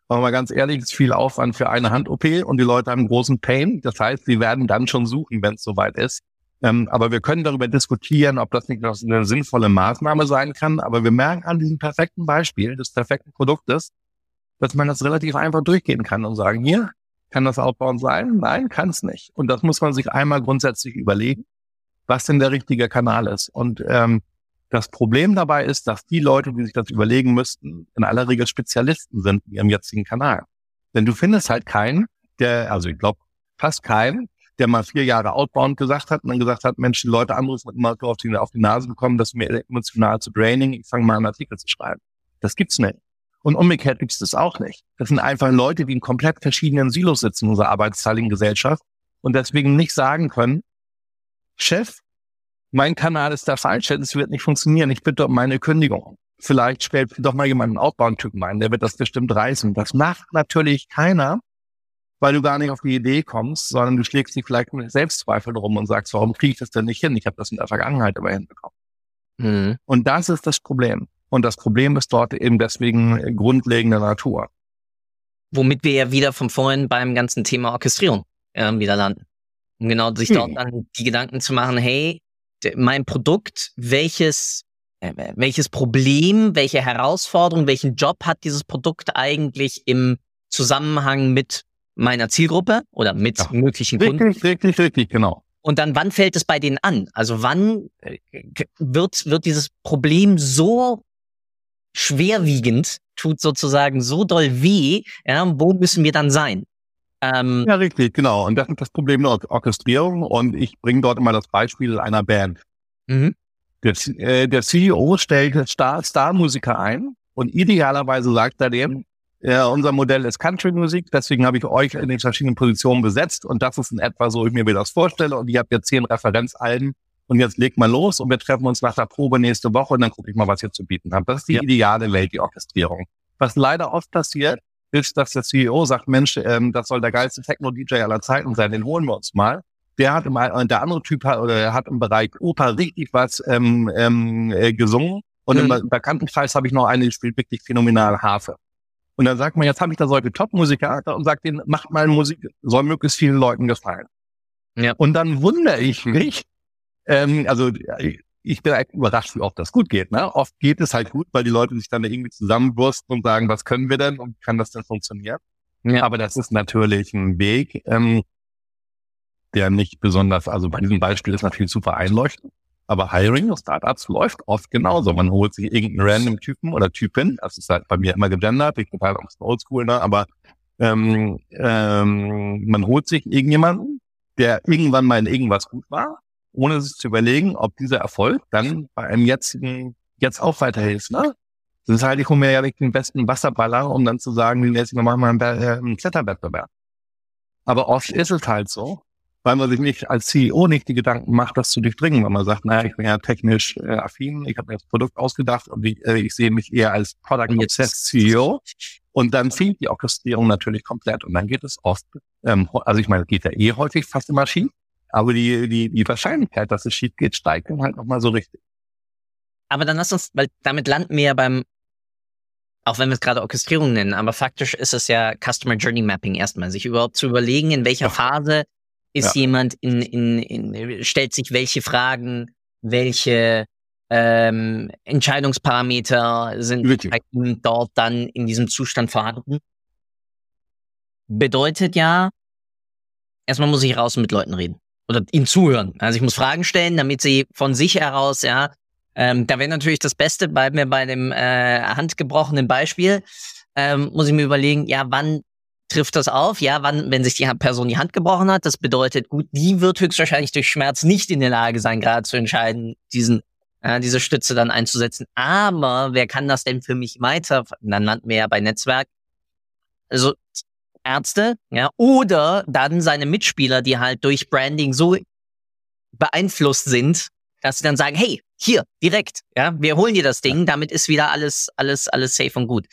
Aber mal ganz ehrlich, es ist viel Aufwand für eine Hand-OP und die Leute haben großen Pain. Das heißt, sie werden dann schon suchen, wenn es soweit ist. Ähm, aber wir können darüber diskutieren, ob das nicht noch eine sinnvolle Maßnahme sein kann. Aber wir merken an diesem perfekten Beispiel des perfekten Produktes, dass man das relativ einfach durchgehen kann und sagen, hier, kann das Outbound sein? Nein, kann es nicht. Und das muss man sich einmal grundsätzlich überlegen. was denn der richtige Kanal ist. Und ähm, das Problem dabei ist, dass die Leute, die sich das überlegen müssten, in aller Regel Spezialisten sind in ihrem jetzigen Kanal. Denn du findest halt keinen, der, also ich glaube fast keinen, der mal vier Jahre outbound gesagt hat und dann gesagt hat, Mensch, die Leute anrufen und immer auf die, auf die Nase bekommen, dass mir emotional zu draining, ich fange mal einen Artikel zu schreiben. Das gibt's nicht. Und umgekehrt gibt's das auch nicht. Das sind einfach Leute, die in komplett verschiedenen Silos sitzen in unserer arbeitsteiligen Gesellschaft und deswegen nicht sagen können, Chef, mein Kanal ist der falsche, es wird nicht funktionieren, ich bitte um meine Kündigung. Vielleicht stellt doch mal jemand einen Outbound-Typen ein, der wird das bestimmt reißen. Das macht natürlich keiner, weil du gar nicht auf die Idee kommst, sondern du schlägst dich vielleicht mit Selbstzweifeln rum und sagst, warum kriege ich das denn nicht hin? Ich habe das in der Vergangenheit aber hinbekommen. Mhm. Und das ist das Problem. Und das Problem ist dort eben deswegen grundlegender Natur. Womit wir ja wieder von vorhin beim ganzen Thema Orchestrierung äh, wieder landen. Um genau sich hm. dort dann die Gedanken zu machen, hey, mein Produkt, welches, äh, welches Problem, welche Herausforderung, welchen Job hat dieses Produkt eigentlich im Zusammenhang mit meiner Zielgruppe oder mit ja. möglichen Kunden? Richtig, richtig, richtig, genau. Und dann, wann fällt es bei denen an? Also wann äh, wird, wird dieses Problem so schwerwiegend, tut sozusagen so doll weh, ja, wo müssen wir dann sein? Ähm, ja, richtig, genau. Und das ist das Problem der Orchestrierung. Und ich bringe dort immer das Beispiel einer Band. Mhm. Der, äh, der CEO stellt Star, Star-Musiker ein und idealerweise sagt er dem, ja, unser Modell ist Country-Musik, deswegen habe ich euch in den verschiedenen Positionen besetzt und das ist in etwa so, ich mir das vorstelle und ich habe jetzt zehn Referenzalben und jetzt legt mal los und wir treffen uns nach der Probe nächste Woche und dann gucke ich mal, was ihr zu bieten habt. Das ist die ja. ideale Welt, die Orchestrierung. Was leider oft passiert, ist, dass der CEO sagt, Mensch, ähm, das soll der geilste Techno-DJ aller Zeiten sein, den holen wir uns mal. Der hat im, der andere Typ hat, oder hat im Bereich Oper richtig was ähm, ähm, äh, gesungen. Und mhm. im Bekanntenkreis habe ich noch eine, die spielt wirklich phänomenal Harfe. Und dann sagt man, jetzt habe ich da solche Top-Musiker und sagt denen, macht mal Musik, soll möglichst vielen Leuten gefallen. Ja. Und dann wundere ich mich, ähm, also ich bin halt überrascht, wie oft das gut geht. Ne? Oft geht es halt gut, weil die Leute sich dann irgendwie zusammenwursten und sagen, was können wir denn und kann das denn funktionieren? Ja. Aber das ist natürlich ein Weg, ähm, der nicht besonders, also bei diesem Beispiel ist natürlich super einleuchtend. Aber Hiring of Startups läuft oft genauso. Man holt sich irgendeinen random Typen oder Typin. Das ist halt bei mir immer gegendert. Ich bin halt auch oldschool, ne? Aber ähm, ähm, man holt sich irgendjemanden, der irgendwann mal in irgendwas gut war ohne sich zu überlegen, ob dieser Erfolg dann bei einem jetzigen, jetzt auch weiterhilft. Ne? Das ist halt, ich hole mir ja nicht den besten Wasserballer, um dann zu sagen, den jetzt machen wir einen, äh, einen Kletterwettbewerb. Aber oft ist es halt so, weil man sich nicht als CEO nicht die Gedanken macht, das zu durchdringen, weil man sagt, naja, ich bin ja technisch äh, affin, ich habe mir das Produkt ausgedacht und ich, äh, ich sehe mich eher als Product Obsessed CEO. Und dann fehlt die Orchestrierung natürlich komplett. Und dann geht es oft, ähm, also ich meine, geht ja eh häufig fast immer schief. Aber die, die, die Wahrscheinlichkeit, dass es schief geht, steigt dann halt nochmal so richtig. Aber dann lass uns, weil damit landen wir ja beim, auch wenn wir es gerade Orchestrierung nennen, aber faktisch ist es ja Customer Journey Mapping erstmal, sich überhaupt zu überlegen, in welcher. Phase ist ja. jemand in, in, in, stellt sich welche Fragen, welche ähm, Entscheidungsparameter sind dort dann in diesem Zustand vorhanden. Bedeutet ja, erstmal muss ich raus und mit Leuten reden oder ihnen zuhören. Also ich muss Fragen stellen, damit sie von sich heraus, ja, ähm, da wäre natürlich das Beste, bei mir bei dem äh, handgebrochenen Beispiel, ähm, muss ich mir überlegen, ja, wann trifft das auf? Ja, wann, wenn sich die Person die Hand gebrochen hat, das bedeutet, gut, die wird höchstwahrscheinlich durch Schmerz nicht in der Lage sein, gerade zu entscheiden, diesen, äh, diese Stütze dann einzusetzen. Aber wer kann das denn für mich weiter? Dann landen wir ja bei Netzwerk. Also Ärzte, ja, oder dann seine Mitspieler, die halt durch Branding so beeinflusst sind, dass sie dann sagen, hey, hier, direkt, ja, wir holen dir das Ding, damit ist wieder alles, alles, alles safe und gut.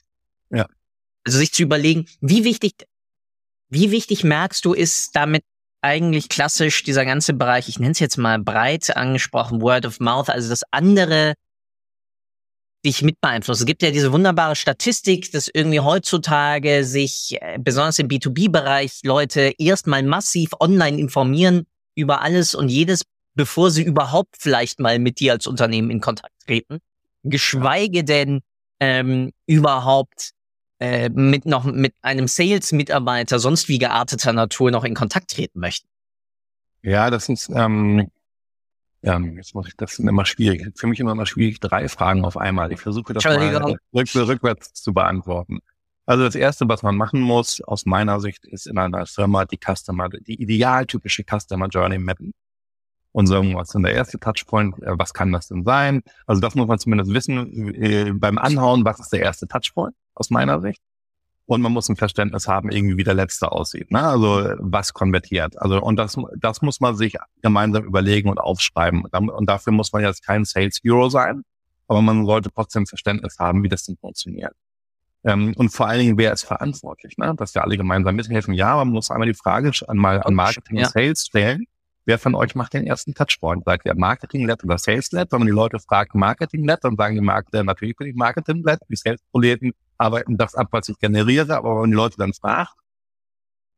Ja. Also sich zu überlegen, wie wichtig, wie wichtig merkst du, ist damit eigentlich klassisch dieser ganze Bereich, ich nenne es jetzt mal breit angesprochen, Word of Mouth, also das andere dich mit beeinflusst. Es gibt ja diese wunderbare Statistik, dass irgendwie heutzutage sich äh, besonders im B2B-Bereich Leute erstmal massiv online informieren über alles und jedes, bevor sie überhaupt vielleicht mal mit dir als Unternehmen in Kontakt treten. Geschweige denn ähm, überhaupt äh, mit noch mit einem Sales-Mitarbeiter sonst wie gearteter Natur noch in Kontakt treten möchten. Ja, das ist ähm, Ja, jetzt muss ich, das sind immer schwierig. Für mich immer mal schwierig, drei Fragen auf einmal. Ich versuche das mal rück, rückwärts zu beantworten. Also das erste, was man machen muss, aus meiner Sicht, ist in einer Firma die Customer, die idealtypische Customer Journey mappen. Und sagen, was ist denn der erste Touchpoint? Äh, was kann das denn sein? Also das muss man zumindest wissen äh, beim Anhauen, was ist der erste Touchpoint aus meiner Sicht? Und man muss ein Verständnis haben, irgendwie wie der letzte aussieht. Ne? Also was konvertiert. Also und das, das muss man sich gemeinsam überlegen und aufschreiben. Und dafür muss man jetzt kein Sales Hero sein, aber man sollte trotzdem Verständnis haben, wie das denn funktioniert. Ähm, und vor allen Dingen, wer ist verantwortlich, ne? dass wir alle gemeinsam mithelfen. Ja, man muss einmal die Frage an, mal an Marketing ja. und Sales stellen. Wer von euch macht den ersten Touchpoint? Seid ihr Marketing-led oder Sales-led? Wenn man die Leute fragt, Marketing-led, dann sagen die Marketer, natürlich bin ich Marketing-led. Die Sales-Proleten arbeiten das ab, was ich generiere. Aber wenn die Leute dann fragt,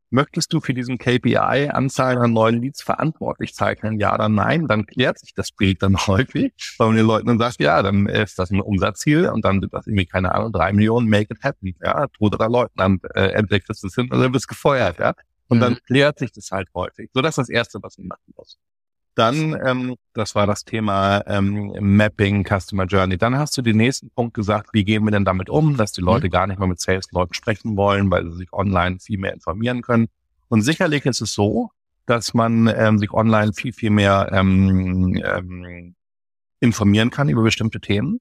möchtest du für diesen KPI Anzahl an neuen Leads verantwortlich zeichnen? Ja oder nein? Dann klärt sich das Bild dann häufig, weil man den Leuten dann sagt, ja, dann ist das ein Umsatzziel und dann sind das irgendwie, keine Ahnung, drei Millionen, make it happen. Ja, tut der Leutnant, äh, du es hin oder du bist gefeuert, ja. Und mhm. dann klärt sich das halt häufig. So, das ist das Erste, was man machen muss. Dann, ähm, das war das Thema ähm, Mapping, Customer Journey. Dann hast du den nächsten Punkt gesagt, wie gehen wir denn damit um, dass die mhm. Leute mhm. gar nicht mehr mit Sales-Leuten sprechen wollen, weil sie sich online viel mehr informieren können. Und sicherlich ist es so, dass man ähm, sich online viel, viel mehr ähm, ähm, informieren kann über bestimmte Themen.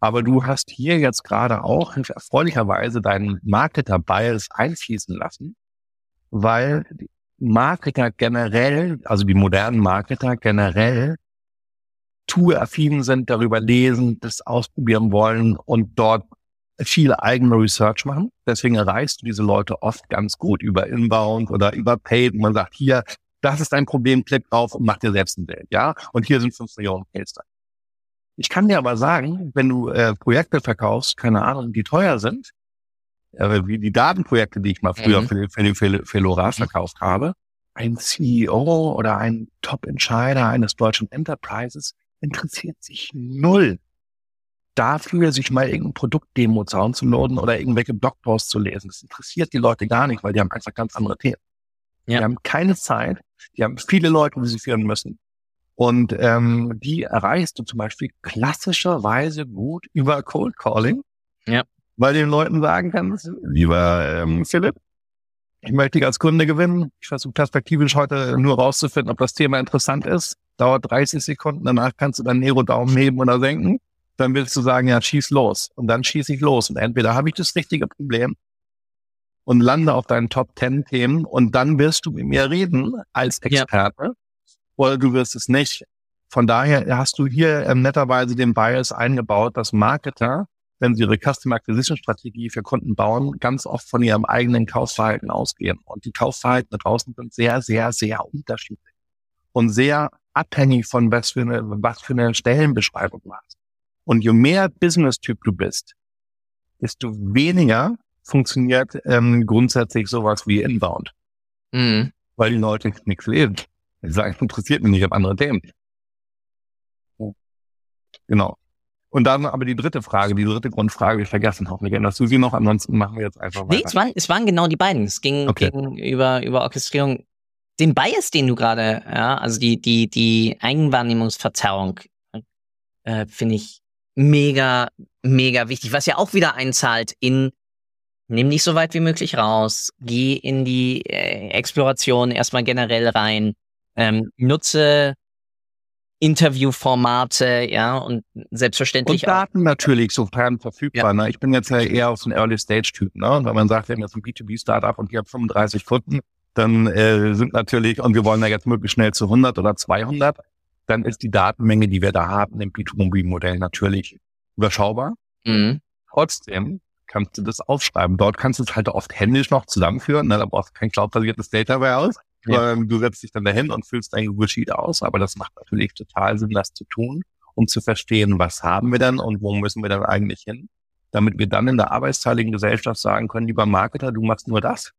Aber du hast hier jetzt gerade auch erfreulicherweise deinen Marketer-Bias einfließen lassen, weil Marketer generell, also die modernen Marketer generell, tool-affin sind, darüber lesen, das ausprobieren wollen und dort viele eigene Research machen. Deswegen erreichst du diese Leute oft ganz gut über Inbound oder über Paid. Und man sagt, hier, das ist dein Problem, klick drauf und mach dir selbst ein Bild, ja? Und hier sind fünf Millionen Paid Ich kann dir aber sagen, wenn du äh, Projekte verkaufst, keine Ahnung, die teuer sind, wie die Datenprojekte, die ich mal früher mhm. für, für, für, für Lora mhm. verkauft habe, ein CEO oder ein Top-Entscheider eines deutschen Enterprises interessiert sich null dafür, sich mal irgendein Produktdemo downzuladen oder irgendwelche Blogposts zu lesen. Das interessiert die Leute gar nicht, weil die haben einfach ganz andere Themen. Ja. Die haben keine Zeit, die haben viele Leute, die sie führen müssen. Und ähm, die erreichst du zum Beispiel klassischerweise gut über Cold Calling. Ja weil den Leuten sagen kannst, lieber ähm, Philipp, ich möchte dich als Kunde gewinnen. Ich versuche perspektivisch heute nur rauszufinden, ob das Thema interessant ist. Dauert 30 Sekunden, danach kannst du deinen Nero-Daumen heben oder senken. Dann willst du sagen, ja, schieß los. Und dann schieß ich los. Und entweder habe ich das richtige Problem und lande auf deinen Top 10 Themen und dann wirst du mit mir reden als Experte ja. oder du wirst es nicht. Von daher hast du hier ähm, netterweise den Bias eingebaut, dass Marketer wenn sie ihre Customer Acquisition Strategie für Kunden bauen, ganz oft von ihrem eigenen Kaufverhalten ausgehen. Und die Kaufverhalten da draußen sind sehr, sehr, sehr unterschiedlich und sehr abhängig von was für eine, was für eine Stellenbeschreibung du hast. Und je mehr Business-Typ du bist, desto weniger funktioniert ähm, grundsätzlich sowas wie Inbound. Mhm. Weil die Leute nichts lesen. Die sagen, interessiert mich nicht, auf andere Themen. Genau. Und dann aber die dritte Frage, die dritte Grundfrage, wir vergessen hoffentlich. Änderst du sie noch? Ansonsten machen wir jetzt einfach weiter. Nee, es waren, es waren genau die beiden. Es ging, okay. ging über, über Orchestrierung. Den Bias, den du gerade, ja, also die, die, die Eigenwahrnehmungsverzerrung, äh, finde ich mega, mega wichtig. Was ja auch wieder einzahlt in nimm dich so weit wie möglich raus, geh in die äh, Exploration erstmal generell rein, ähm, nutze Interviewformate, ja, und selbstverständlich und Daten auch. natürlich, sofern verfügbar. Ja. Ne? Ich bin jetzt ja eher auf so ein Early-Stage-Typ, ne? Und wenn man sagt, wir haben jetzt ein B2B-Startup und die haben 35 Kunden, dann äh, sind natürlich, und wir wollen da jetzt möglichst schnell zu 100 oder 200, dann ist die Datenmenge, die wir da haben, im B2B-Modell natürlich überschaubar. Mhm. Trotzdem kannst du das aufschreiben. Dort kannst du es halt oft händisch noch zusammenführen. Ne? Da brauchst du kein cloud-basiertes Data Warehouse. Ja. Ähm, du setzt dich dann dahin und füllst dein Google Sheet aus, aber das macht natürlich total Sinn, das zu tun, um zu verstehen, was haben wir denn und wo müssen wir dann eigentlich hin, damit wir dann in der arbeitsteiligen Gesellschaft sagen können, lieber Marketer, du machst nur das.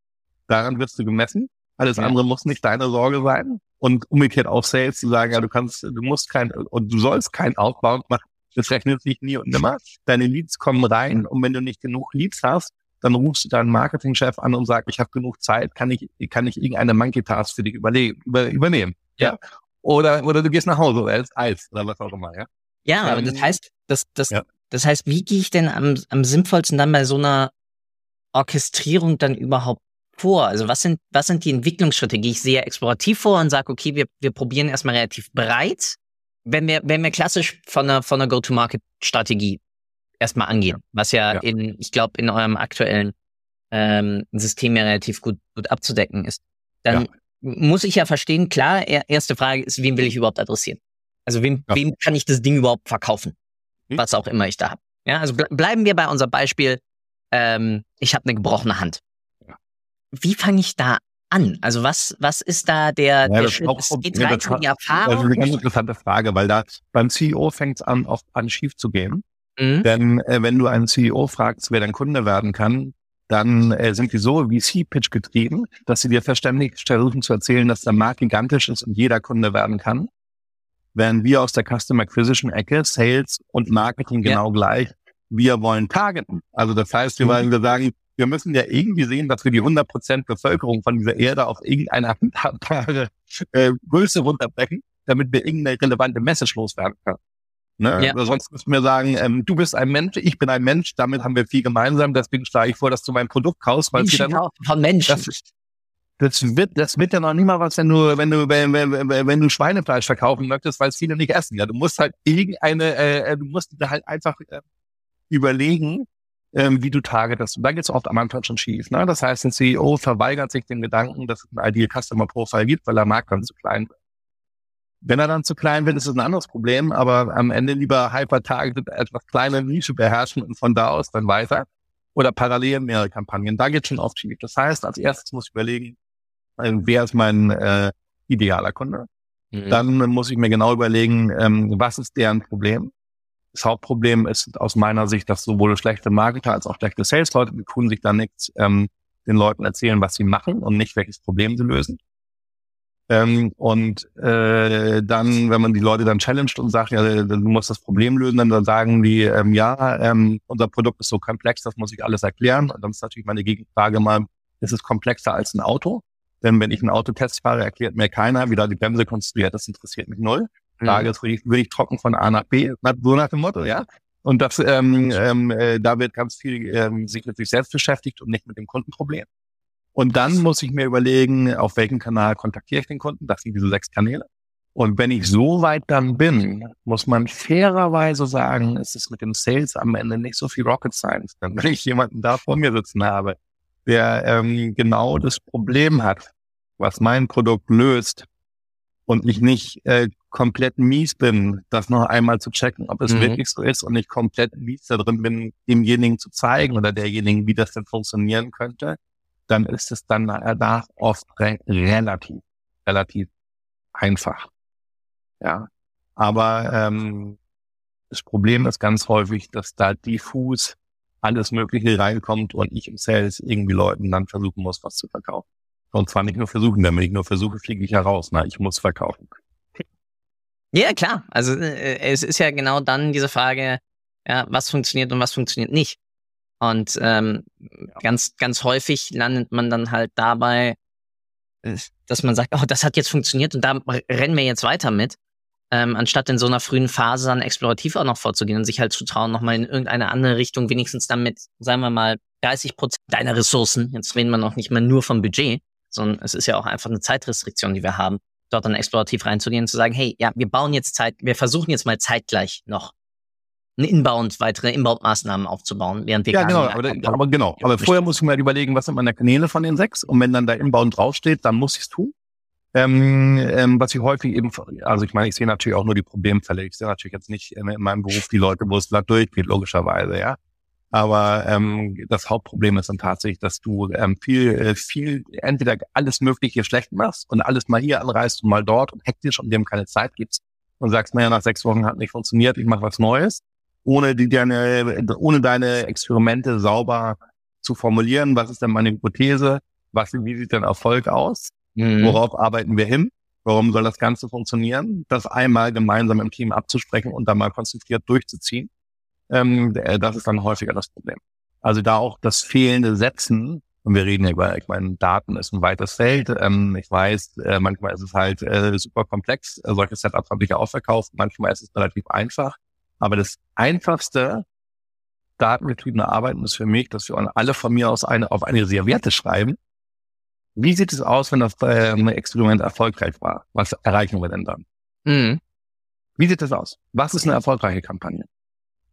Daran wirst du gemessen. Alles ja. andere muss nicht deine Sorge sein. Und umgekehrt auch Sales zu sagen, ja, du kannst, du musst kein, und du sollst kein Outbound machen. Das rechnet sich nie und nimmer. Deine Leads kommen rein und wenn du nicht genug Leads hast, dann rufst du deinen Marketingchef an und sagst, ich habe genug Zeit, kann ich, kann ich irgendeine Monkey Task für dich überlegen, über, übernehmen. Ja. oder, oder du gehst nach Hause oder isst Eis oder was auch immer, ja. Ja, aber das heißt, das, das, ja. das heißt, wie gehe ich denn am, am sinnvollsten dann bei so einer Orchestrierung dann überhaupt vor? Also was sind, was sind die Entwicklungsschritte? Gehe ich sehr explorativ vor und sage, okay, wir, wir probieren erstmal relativ breit, wenn wir, wenn wir klassisch von einer, von einer Go-to-Market-Strategie erstmal angehen, was ja, ja. in, ich glaube, in eurem aktuellen ähm, System ja relativ gut, gut abzudecken ist, dann ja. muss ich ja verstehen, klar, erste Frage ist, wen will ich überhaupt adressieren? Also wem, ja. wem kann ich das Ding überhaupt verkaufen? Hm? Was auch immer ich da habe. Ja, also ble bleiben wir bei unserem Beispiel, ähm, ich habe eine gebrochene Hand. Wie fange ich da an? Also was, was ist da der, ja, der Schritt? Es geht rein um die Erfahrung. Das ist eine ganz interessante Frage, weil da beim CEO fängt es an, oft an schief zu gehen. Mhm. Denn äh, wenn du einen CEO fragst, wer dein Kunde werden kann, dann äh, sind die so VC-Pitch getrieben, dass sie dir verständig versuchen zu erzählen, dass der Markt gigantisch ist und jeder Kunde werden kann. Während wir aus der Customer Acquisition Ecke, Sales und Marketing genau ja. gleich, wir wollen targeten. Also das heißt, wir mhm. wollen wir sagen, wir müssen ja irgendwie sehen, dass wir die 100% Bevölkerung von dieser Erde auf irgendeine handhabbare äh, Größe runterbrechen, damit wir irgendeine relevante Message loswerden können. Ne? Ja. sonst müssen wir sagen, ähm, du bist ein Mensch, ich bin ein Mensch, damit haben wir viel gemeinsam, deswegen schlage ich vor, dass du mein Produkt kaufst, weil Menschen dann, von Menschen. Das, das wird, das wird ja noch nicht mal was, wenn du, wenn du, wenn, wenn, wenn du Schweinefleisch verkaufen möchtest, weil es viele nicht essen. Ja, du musst halt irgendeine, äh, du musst da halt einfach äh, überlegen, ähm, wie du targetest. Und da geht es oft am Anfang schon schief. Ne? Das heißt, ein CEO verweigert sich dem Gedanken, dass es ein Ideal Customer Profile gibt, weil der Markt dann zu klein wird. Wenn er dann zu klein wird, ist es ein anderes Problem, aber am Ende lieber hyper-targeted etwas kleine Nische beherrschen und von da aus dann weiter oder parallel mehrere Kampagnen. Da geht schon oft schief. Das heißt, als erstes muss ich überlegen, äh, wer ist mein äh, idealer Kunde? Mhm. Dann muss ich mir genau überlegen, ähm, was ist deren Problem? Das Hauptproblem ist aus meiner Sicht, dass sowohl schlechte Marketer als auch schlechte Sales-Leute, die tun sich da nichts, ähm, den Leuten erzählen, was sie machen und nicht, welches Problem sie lösen. Ähm, und äh, dann, wenn man die Leute dann challenged und sagt, ja, du musst das Problem lösen, dann, dann sagen die, ähm, ja, ähm, unser Produkt ist so komplex, das muss ich alles erklären. Und dann ist natürlich meine Gegenfrage mal, ist es komplexer als ein Auto? Denn wenn ich ein Autotest fahre, erklärt mir keiner, wie da die Bremse konstruiert. Das interessiert mich null. Frage mhm. ist, will ich, will ich trocken von A nach B? So nach dem Motto, ja. Und das, ähm, ähm, äh, da wird ganz viel ähm, sich mit sich selbst beschäftigt und nicht mit dem Kundenproblem. Und dann muss ich mir überlegen, auf welchem Kanal kontaktiere ich den Kunden. Das sind diese sechs Kanäle. Und wenn ich so weit dann bin, muss man fairerweise sagen, es ist mit dem Sales am Ende nicht so viel Rocket Science. Denn wenn ich jemanden da vor mir sitzen habe, der ähm, genau das Problem hat, was mein Produkt löst, und ich nicht äh, komplett mies bin, das noch einmal zu checken, ob es mhm. wirklich so ist und nicht komplett mies da drin bin, demjenigen zu zeigen oder derjenigen, wie das denn funktionieren könnte, dann ist es dann danach oft re relativ, relativ einfach. Ja. Aber ähm, das Problem ist ganz häufig, dass da diffus alles Mögliche reinkommt und ich im Sales irgendwie Leuten dann versuchen muss, was zu verkaufen. Und zwar nicht nur versuchen, wenn ich nur versuche, fliege ich heraus. Na, ich muss verkaufen. Ja, klar. Also äh, es ist ja genau dann diese Frage, ja, was funktioniert und was funktioniert nicht. Und ähm, ja. ganz, ganz häufig landet man dann halt dabei, äh, dass man sagt, oh, das hat jetzt funktioniert und da rennen wir jetzt weiter mit, ähm, anstatt in so einer frühen Phase dann explorativ auch noch vorzugehen und sich halt zu trauen, nochmal in irgendeine andere Richtung, wenigstens dann mit, sagen wir mal, 30 Prozent deiner Ressourcen, jetzt reden wir noch nicht mehr nur vom Budget, sondern es ist ja auch einfach eine Zeitrestriktion, die wir haben, dort dann explorativ reinzugehen und zu sagen, hey, ja, wir bauen jetzt Zeit, wir versuchen jetzt mal zeitgleich noch Inbound, weitere Inbound-Maßnahmen aufzubauen, während wir Ja, genau, aber, aber, genau. Aber vorher muss ich mir halt überlegen, was sind meine Kanäle von den sechs? Und wenn dann da Inbound draufsteht, dann muss ich es tun. Ähm, ähm, was ich häufig eben, also ich meine, ich sehe natürlich auch nur die Problemfälle. Ich sehe natürlich jetzt nicht in, meinem Beruf die Leute, wo es glatt durchgeht, logischerweise, ja. Aber ähm, das Hauptproblem ist dann tatsächlich, dass du ähm, viel, äh, viel entweder alles Mögliche schlecht machst und alles mal hier anreißt und mal dort und hektisch und dem keine Zeit gibst und sagst, naja, nach sechs Wochen hat nicht funktioniert, ich mache was Neues, ohne die deine, ohne deine Experimente sauber zu formulieren. Was ist denn meine Hypothese? Was, wie sieht denn Erfolg aus? Mhm. Worauf arbeiten wir hin? Warum soll das Ganze funktionieren? Das einmal gemeinsam im Team abzusprechen und dann mal konzentriert durchzuziehen ähm, äh, das ist dann häufiger das Problem. Also da auch das fehlende Setzen Und wir reden ja über, ich meine, Daten ist ein weites Feld. Ähm, ich weiß, äh, manchmal ist es halt äh, super komplex. Äh, solche Setups habe ich ja auch verkauft. Manchmal ist es relativ einfach. Aber das einfachste datengetriebene Arbeiten ist für mich, dass wir alle von mir aus eine, auf eine Serviette schreiben. Wie sieht es aus, wenn das äh, Experiment erfolgreich war? Was erreichen wir denn dann? Mhm. Wie sieht das aus? Was ist eine erfolgreiche Kampagne?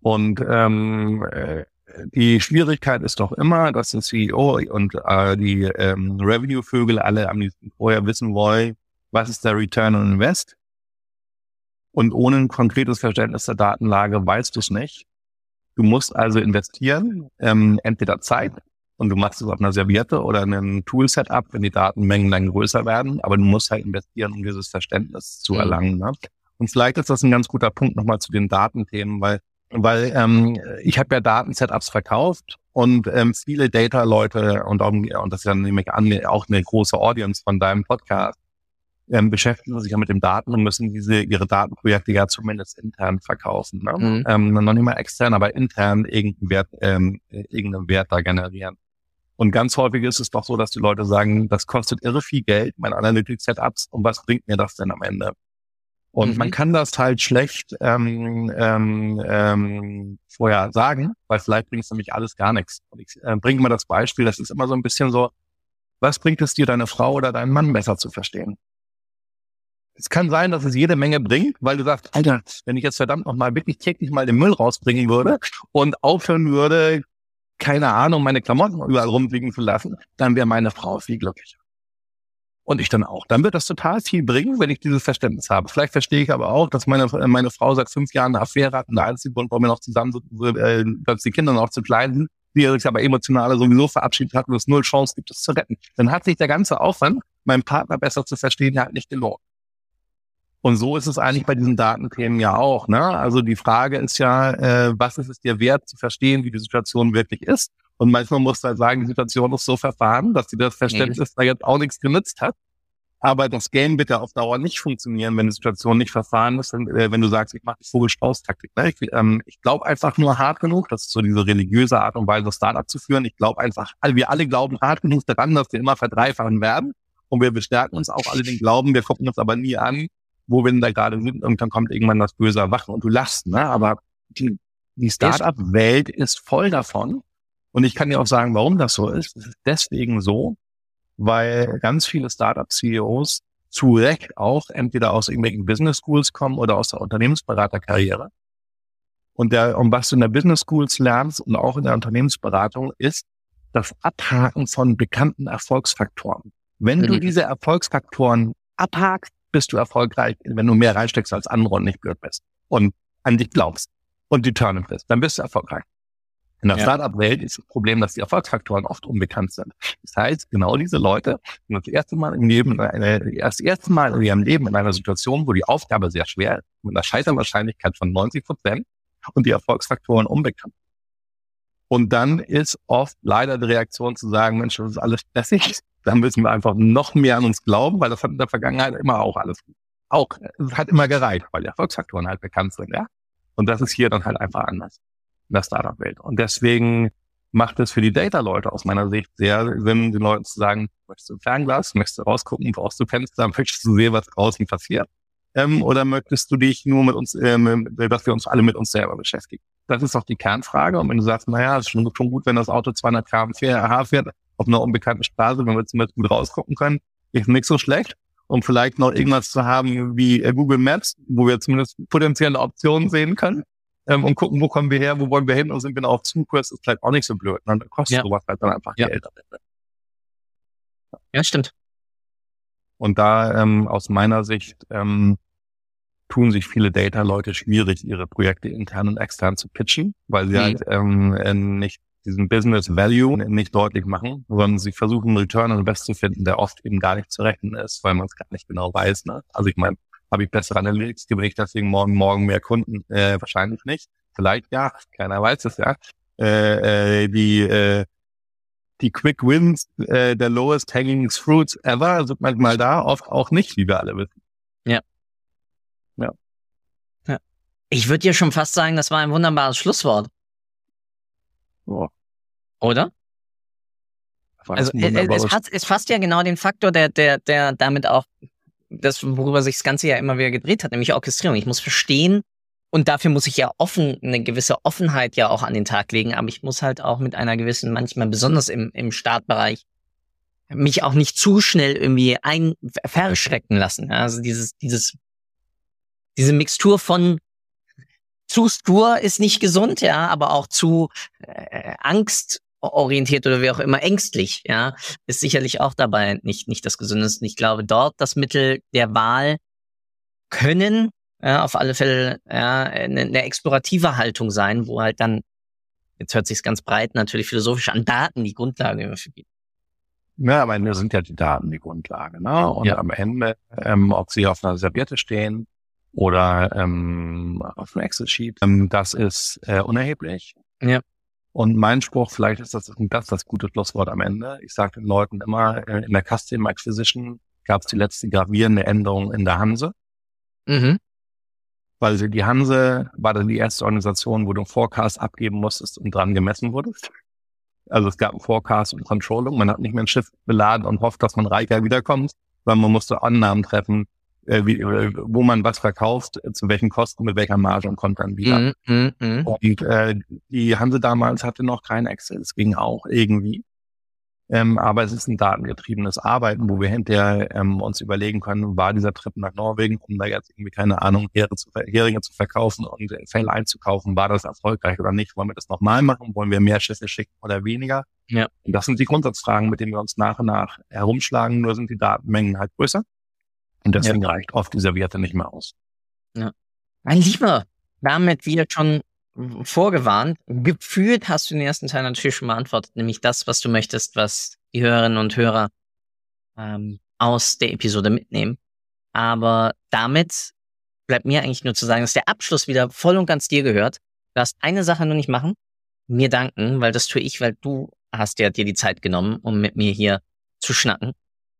Und ähm, äh, die Schwierigkeit ist doch immer, dass der CEO und äh, die ähm, Revenue-Vögel alle am liebsten vorher wissen wollen, was ist der Return on Invest? Und ohne ein konkretes Verständnis der Datenlage weißt du es nicht. Du musst also investieren, ähm, entweder Zeit und du machst es auf einer Serviette oder einem Tool-Setup, wenn die Datenmengen dann größer werden, aber du musst halt investieren, um dieses Verständnis zu mhm. erlangen. Ne? Und vielleicht ist das ein ganz guter Punkt nochmal zu den Datenthemen, weil weil ähm, ich habe ja Datensetups verkauft und ähm, viele Data-Leute und, auch, und das ist ja nämlich an, auch eine große Audience von deinem Podcast, ähm, beschäftigen sich ja mit den Daten und müssen diese ihre Datenprojekte ja zumindest intern verkaufen. Ne? Mhm. Ähm, noch nicht mal extern, aber intern irgendeinen Wert, ähm, irgendeinen Wert da generieren. Und ganz häufig ist es doch so, dass die Leute sagen, das kostet irre viel Geld, meine Analytics-Setups, und was bringt mir das denn am Ende? Und mhm. man kann das halt schlecht ähm, ähm, ähm, vorher sagen, weil vielleicht bringt es nämlich alles gar nichts. Und ich äh, bringe mal das Beispiel, das ist immer so ein bisschen so, was bringt es dir, deine Frau oder deinen Mann besser zu verstehen? Es kann sein, dass es jede Menge bringt, weil du sagst, Alter, wenn ich jetzt verdammt nochmal wirklich täglich mal den Müll rausbringen würde und aufhören würde, keine Ahnung, meine Klamotten überall rumliegen zu lassen, dann wäre meine Frau viel glücklicher. Und ich dann auch. Dann wird das total viel bringen, wenn ich dieses Verständnis habe. Vielleicht verstehe ich aber auch, dass meine, meine Frau seit fünf Jahren eine Affäre hat und der einzige Grund, warum wir noch zusammen sind, äh, dass die Kinder noch zu klein sind, die sich aber emotional sowieso verabschiedet hat und es null Chance gibt, es zu retten. Dann hat sich der ganze Aufwand, meinen Partner besser zu verstehen, halt nicht gelohnt. Und so ist es eigentlich bei diesen Datenthemen ja auch. Ne? Also die Frage ist ja, äh, was ist es dir wert zu verstehen, wie die Situation wirklich ist? Und manchmal muss du halt sagen, die Situation ist so verfahren, dass dir das Verständnis mhm. da jetzt auch nichts genützt hat. Aber das Game wird ja auf Dauer nicht funktionieren, wenn die Situation nicht verfahren ist, wenn, äh, wenn du sagst, ich mache die Vogelstrauß-Taktik. Ne? Ich, ähm, ich glaube einfach nur hart genug, das ist so diese religiöse Art und Weise, das Startup zu führen. Ich glaube einfach, also wir alle glauben hart genug daran, dass wir immer verdreifachen werden. Und wir bestärken uns auch alle den Glauben, wir gucken uns aber nie an, wo wir denn da gerade sind. Und dann kommt irgendwann das böse Erwachen und du lachst. Ne? Aber die, die Startup-Welt ist voll davon, und ich kann dir auch sagen, warum das so ist. Es ist deswegen so, weil ganz viele Startup-CEOs zu Recht auch entweder aus irgendwelchen Business Schools kommen oder aus der Unternehmensberaterkarriere. Und der, um was du in der Business Schools lernst und auch in der Unternehmensberatung ist das Abhaken von bekannten Erfolgsfaktoren. Wenn mhm. du diese Erfolgsfaktoren abhakst, bist du erfolgreich, wenn du mehr reinsteckst als andere und nicht blöd bist und an dich glaubst und determined bist, dann bist du erfolgreich. In der ja. Startup-Welt ist das Problem, dass die Erfolgsfaktoren oft unbekannt sind. Das heißt, genau diese Leute sind das erste Mal im Leben, eine, das erste Mal in ihrem Leben in einer Situation, wo die Aufgabe sehr schwer ist, mit einer Scheiterwahrscheinlichkeit von 90 Prozent und die Erfolgsfaktoren unbekannt. Und dann ist oft leider die Reaktion zu sagen, Mensch, das ist alles stressig. Dann müssen wir einfach noch mehr an uns glauben, weil das hat in der Vergangenheit immer auch alles auch, es hat immer gereicht, weil die Erfolgsfaktoren halt bekannt sind, ja. Und das ist hier dann halt einfach anders in der Startup-Welt. Und deswegen macht es für die Data-Leute aus meiner Sicht sehr Sinn, den Leuten zu sagen, möchtest du Fernglas, möchtest du rausgucken, brauchst du Fenster, möchtest du sehen, was draußen passiert? Ähm, oder möchtest du dich nur mit uns, ähm, dass wir uns alle mit uns selber beschäftigen? Das ist doch die Kernfrage. Und wenn du sagst, naja, es ist schon, schon gut, wenn das Auto 200 km/h fährt, auf einer unbekannten Straße, wenn wir zumindest gut rausgucken können, ist nicht so schlecht. Um vielleicht noch irgendwas zu haben wie äh, Google Maps, wo wir zumindest potenzielle Optionen sehen können ähm, und gucken, wo kommen wir her, wo wollen wir hin und sind wir noch auf Zugkurs, ist vielleicht auch nicht so blöd. Ne? Dann kostet ja. sowas halt dann einfach ja. Geld. Ja, stimmt. Und da ähm, aus meiner Sicht ähm, tun sich viele Data-Leute schwierig, ihre Projekte intern und extern zu pitchen, weil sie mhm. halt ähm, äh, nicht diesen Business Value nicht deutlich machen, sondern sie versuchen Return on Invest zu finden, der oft eben gar nicht zu rechnen ist, weil man es gar nicht genau weiß. Ne? Also ich meine, habe ich bessere Analytics, gewinne ich deswegen morgen, morgen mehr Kunden? Äh, wahrscheinlich nicht. Vielleicht ja, keiner weiß es ja. Äh, äh, die, äh, die Quick Wins, äh, der lowest hanging fruits ever, sind manchmal da, oft auch nicht, wie wir alle wissen. Ja. Ich würde ja schon fast sagen, das war ein wunderbares Schlusswort. Oh. Oder? Also äh, es, hat, es fasst ja genau den Faktor, der, der, der damit auch das, worüber sich das Ganze ja immer wieder gedreht hat, nämlich Orchestrierung. Ich muss verstehen, und dafür muss ich ja offen, eine gewisse Offenheit ja auch an den Tag legen, aber ich muss halt auch mit einer gewissen, manchmal besonders im, im Startbereich, mich auch nicht zu schnell irgendwie ein verschrecken lassen. Also dieses, dieses, diese Mixtur von zu stur ist nicht gesund, ja, aber auch zu äh, angstorientiert oder wie auch immer ängstlich, ja, ist sicherlich auch dabei nicht nicht das Gesündeste. Ich glaube, dort das Mittel der Wahl können ja, auf alle Fälle ja, eine, eine explorative Haltung sein, wo halt dann, jetzt hört sich's ganz breit natürlich philosophisch an, Daten die Grundlage dafür gibt. Ja, am Ende sind ja die Daten die Grundlage. Ne? Und ja. am Ende, ähm, ob sie auf einer Serviette stehen oder ähm, auf einem Excel-Sheet, ähm, das ist äh, unerheblich. Ja. Und mein Spruch, vielleicht ist das das, das gute Schlusswort am Ende. Ich sage den Leuten immer, äh, in der Custom Acquisition gab es die letzte gravierende Änderung in der Hanse. Mhm weil die Hanse war dann die erste Organisation, wo du einen Forecast abgeben musstest und dran gemessen wurdest. Also es gab einen Forecast und Controlling. Man hat nicht mehr ein Schiff beladen und hofft, dass man reicher wiederkommt, sondern man musste Annahmen treffen, äh, wie, äh, wo man was verkauft, äh, zu welchen Kosten, mit welcher Marge und kommt dann wieder. Mm, mm, mm. Und äh, die Hanse damals hatte noch kein Excel. Es ging auch irgendwie. Ähm, aber es ist ein datengetriebenes Arbeiten, wo wir hinterher ähm, uns überlegen können, war dieser Trip nach Norwegen, um da jetzt irgendwie, keine Ahnung, Heringe zu, Heringe zu verkaufen und Fell einzukaufen, war das erfolgreich oder nicht? Wollen wir das nochmal machen? Wollen wir mehr Schiffe schicken oder weniger? Ja. Und das sind die Grundsatzfragen, mit denen wir uns nach und nach herumschlagen, nur sind die Datenmengen halt größer. Und deswegen ja. reicht oft dieser Werte nicht mehr aus. Ja. Mein Lieber, damit wir schon vorgewarnt. Gefühlt hast du den ersten Teil natürlich schon beantwortet, nämlich das, was du möchtest, was die Hörerinnen und Hörer ähm, aus der Episode mitnehmen. Aber damit bleibt mir eigentlich nur zu sagen, dass der Abschluss wieder voll und ganz dir gehört. Du hast eine Sache nur nicht machen, mir danken, weil das tue ich, weil du hast ja dir die Zeit genommen, um mit mir hier zu schnacken.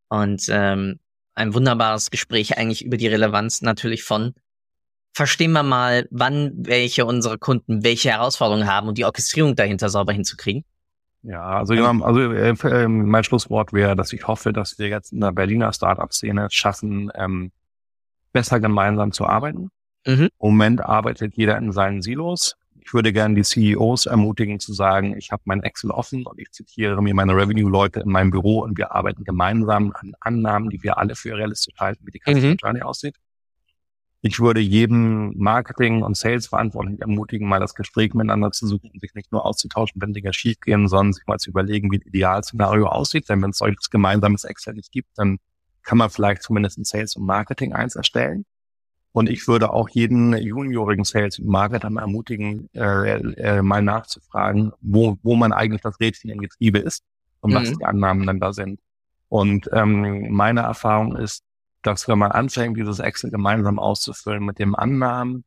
Und ähm, ein wunderbares Gespräch eigentlich über die Relevanz natürlich von verstehen wir mal, wann welche unserer Kunden welche Herausforderungen haben und die Orchestrierung dahinter sauber hinzukriegen? Ja, also, also äh, äh, mein Schlusswort wäre, dass ich hoffe, dass wir jetzt in der Berliner Startup-Szene schaffen, ähm, besser gemeinsam zu arbeiten. Mhm. Im Moment arbeitet jeder in seinen Silos. Ich würde gerne die CEOs ermutigen zu sagen, ich habe mein Excel offen und ich zitiere mir meine Revenue-Leute in meinem Büro und wir arbeiten gemeinsam an Annahmen, die wir alle für realistisch halten, wie die Customer mhm. Journey aussieht. Ich würde jedem Marketing- und Sales-Verantwortlichen ermutigen, mal das Gespräch miteinander zu suchen und sich nicht nur auszutauschen, wenn Dinge schiefgehen, sondern sich mal zu überlegen, wie ein Idealszenario aussieht. Denn wenn es solches gemeinsames Excel nicht gibt, dann kann man vielleicht zumindest ein Sales- und Marketing eins erstellen. Und ich würde auch jeden juniorigen Sales Marketer ermutigen, äh, äh, mal nachzufragen, wo, wo man eigentlich das Rädchen im Getriebe ist und mhm. was die Annahmen dann da sind. Und ähm, meine Erfahrung ist, dass wenn man anfängt, dieses Excel gemeinsam auszufüllen mit dem Annahmen,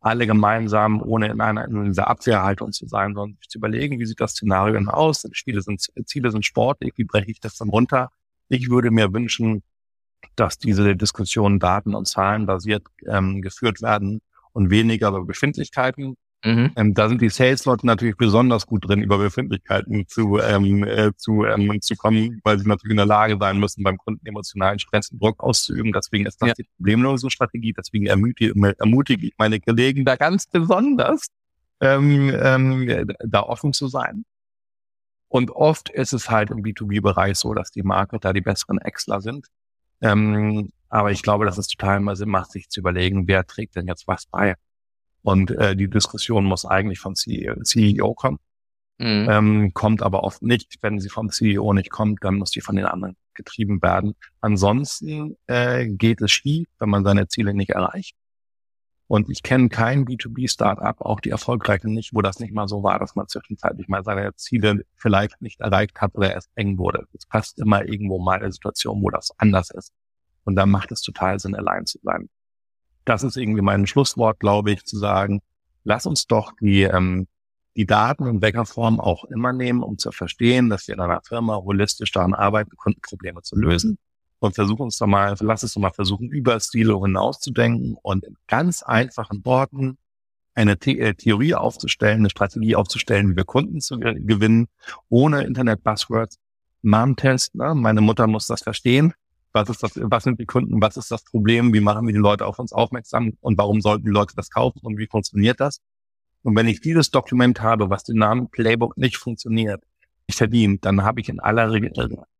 alle gemeinsam, ohne in einer in dieser Abwehrhaltung zu sein, sondern sich zu überlegen, wie sieht das Szenario denn aus? Spiele sind, Ziele sind sportlich, wie breche ich das dann runter? Ich würde mir wünschen, dass diese Diskussionen daten- und zahlenbasiert ähm, geführt werden und weniger über Befindlichkeiten. Mhm. Ähm, da sind die Sales-Leute natürlich besonders gut drin, über Befindlichkeiten zu, ähm, äh, zu, ähm, zu kommen, weil sie natürlich in der Lage sein müssen, beim Kunden emotionalen Stress und Druck auszuüben. Deswegen ist das ja. die Problemlösungsstrategie. Deswegen ermutige, ermutige ich meine Kollegen da ganz besonders, ähm, ähm, da offen zu sein. Und oft ist es halt im B2B-Bereich so, dass die Marketer die besseren Exler sind. Ähm, aber ich glaube, dass es total mal Sinn macht, sich zu überlegen, wer trägt denn jetzt was bei. Und äh, die Diskussion muss eigentlich vom CEO, CEO kommen. Mhm. Ähm, kommt aber oft nicht. Wenn sie vom CEO nicht kommt, dann muss die von den anderen getrieben werden. Ansonsten äh, geht es schief, wenn man seine Ziele nicht erreicht. Und ich kenne kein B2B-Startup, auch die erfolgreichen nicht, wo das nicht mal so war, dass man zwischenzeitlich mal seine Ziele vielleicht nicht erreicht hat oder erst eng wurde. Es passt immer irgendwo mal eine Situation, wo das anders ist. Und da macht es total Sinn, allein zu sein das ist irgendwie mein Schlusswort, glaube ich, zu sagen, lass uns doch die, ähm, die Daten und Weckerform auch immer nehmen, um zu verstehen, dass wir in einer Firma holistisch daran arbeiten, Kundenprobleme zu lösen. Und versuchen uns doch mal, lass es doch mal versuchen, über Silo hinauszudenken und in ganz einfachen Worten eine The äh, Theorie aufzustellen, eine Strategie aufzustellen, wie wir Kunden zu gewinnen, ohne Internet-Buzzwords, Mom-Test. Ne? Meine Mutter muss das verstehen. Was ist das, was sind die Kunden, was ist das Problem, wie machen wir die Leute auf uns aufmerksam und warum sollten die Leute das kaufen und wie funktioniert das? Und wenn ich dieses Dokument habe, was den Namen Playbook nicht funktioniert, nicht verdient, dann habe ich in aller Regel,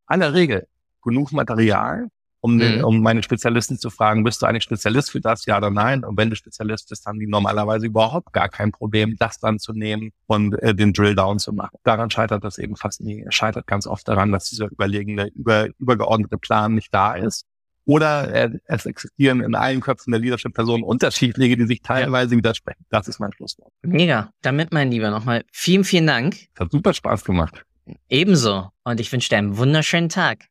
aller Regel genug Material, um, den, mhm. um meine Spezialisten zu fragen, bist du eigentlich Spezialist für das, ja oder nein? Und wenn du Spezialist bist, haben die normalerweise überhaupt gar kein Problem, das dann zu nehmen und äh, den Drill Down zu machen. Daran scheitert das eben fast nie. Es scheitert ganz oft daran, dass dieser überlegene, über, übergeordnete Plan nicht da ist. Oder äh, es existieren in allen Köpfen der Leadership-Personen unterschiedliche, die sich teilweise ja. widersprechen. Das ist mein Schlusswort. Mega. Damit, mein Lieber, nochmal vielen, vielen Dank. hat super Spaß gemacht. Ebenso. Und ich wünsche dir einen wunderschönen Tag.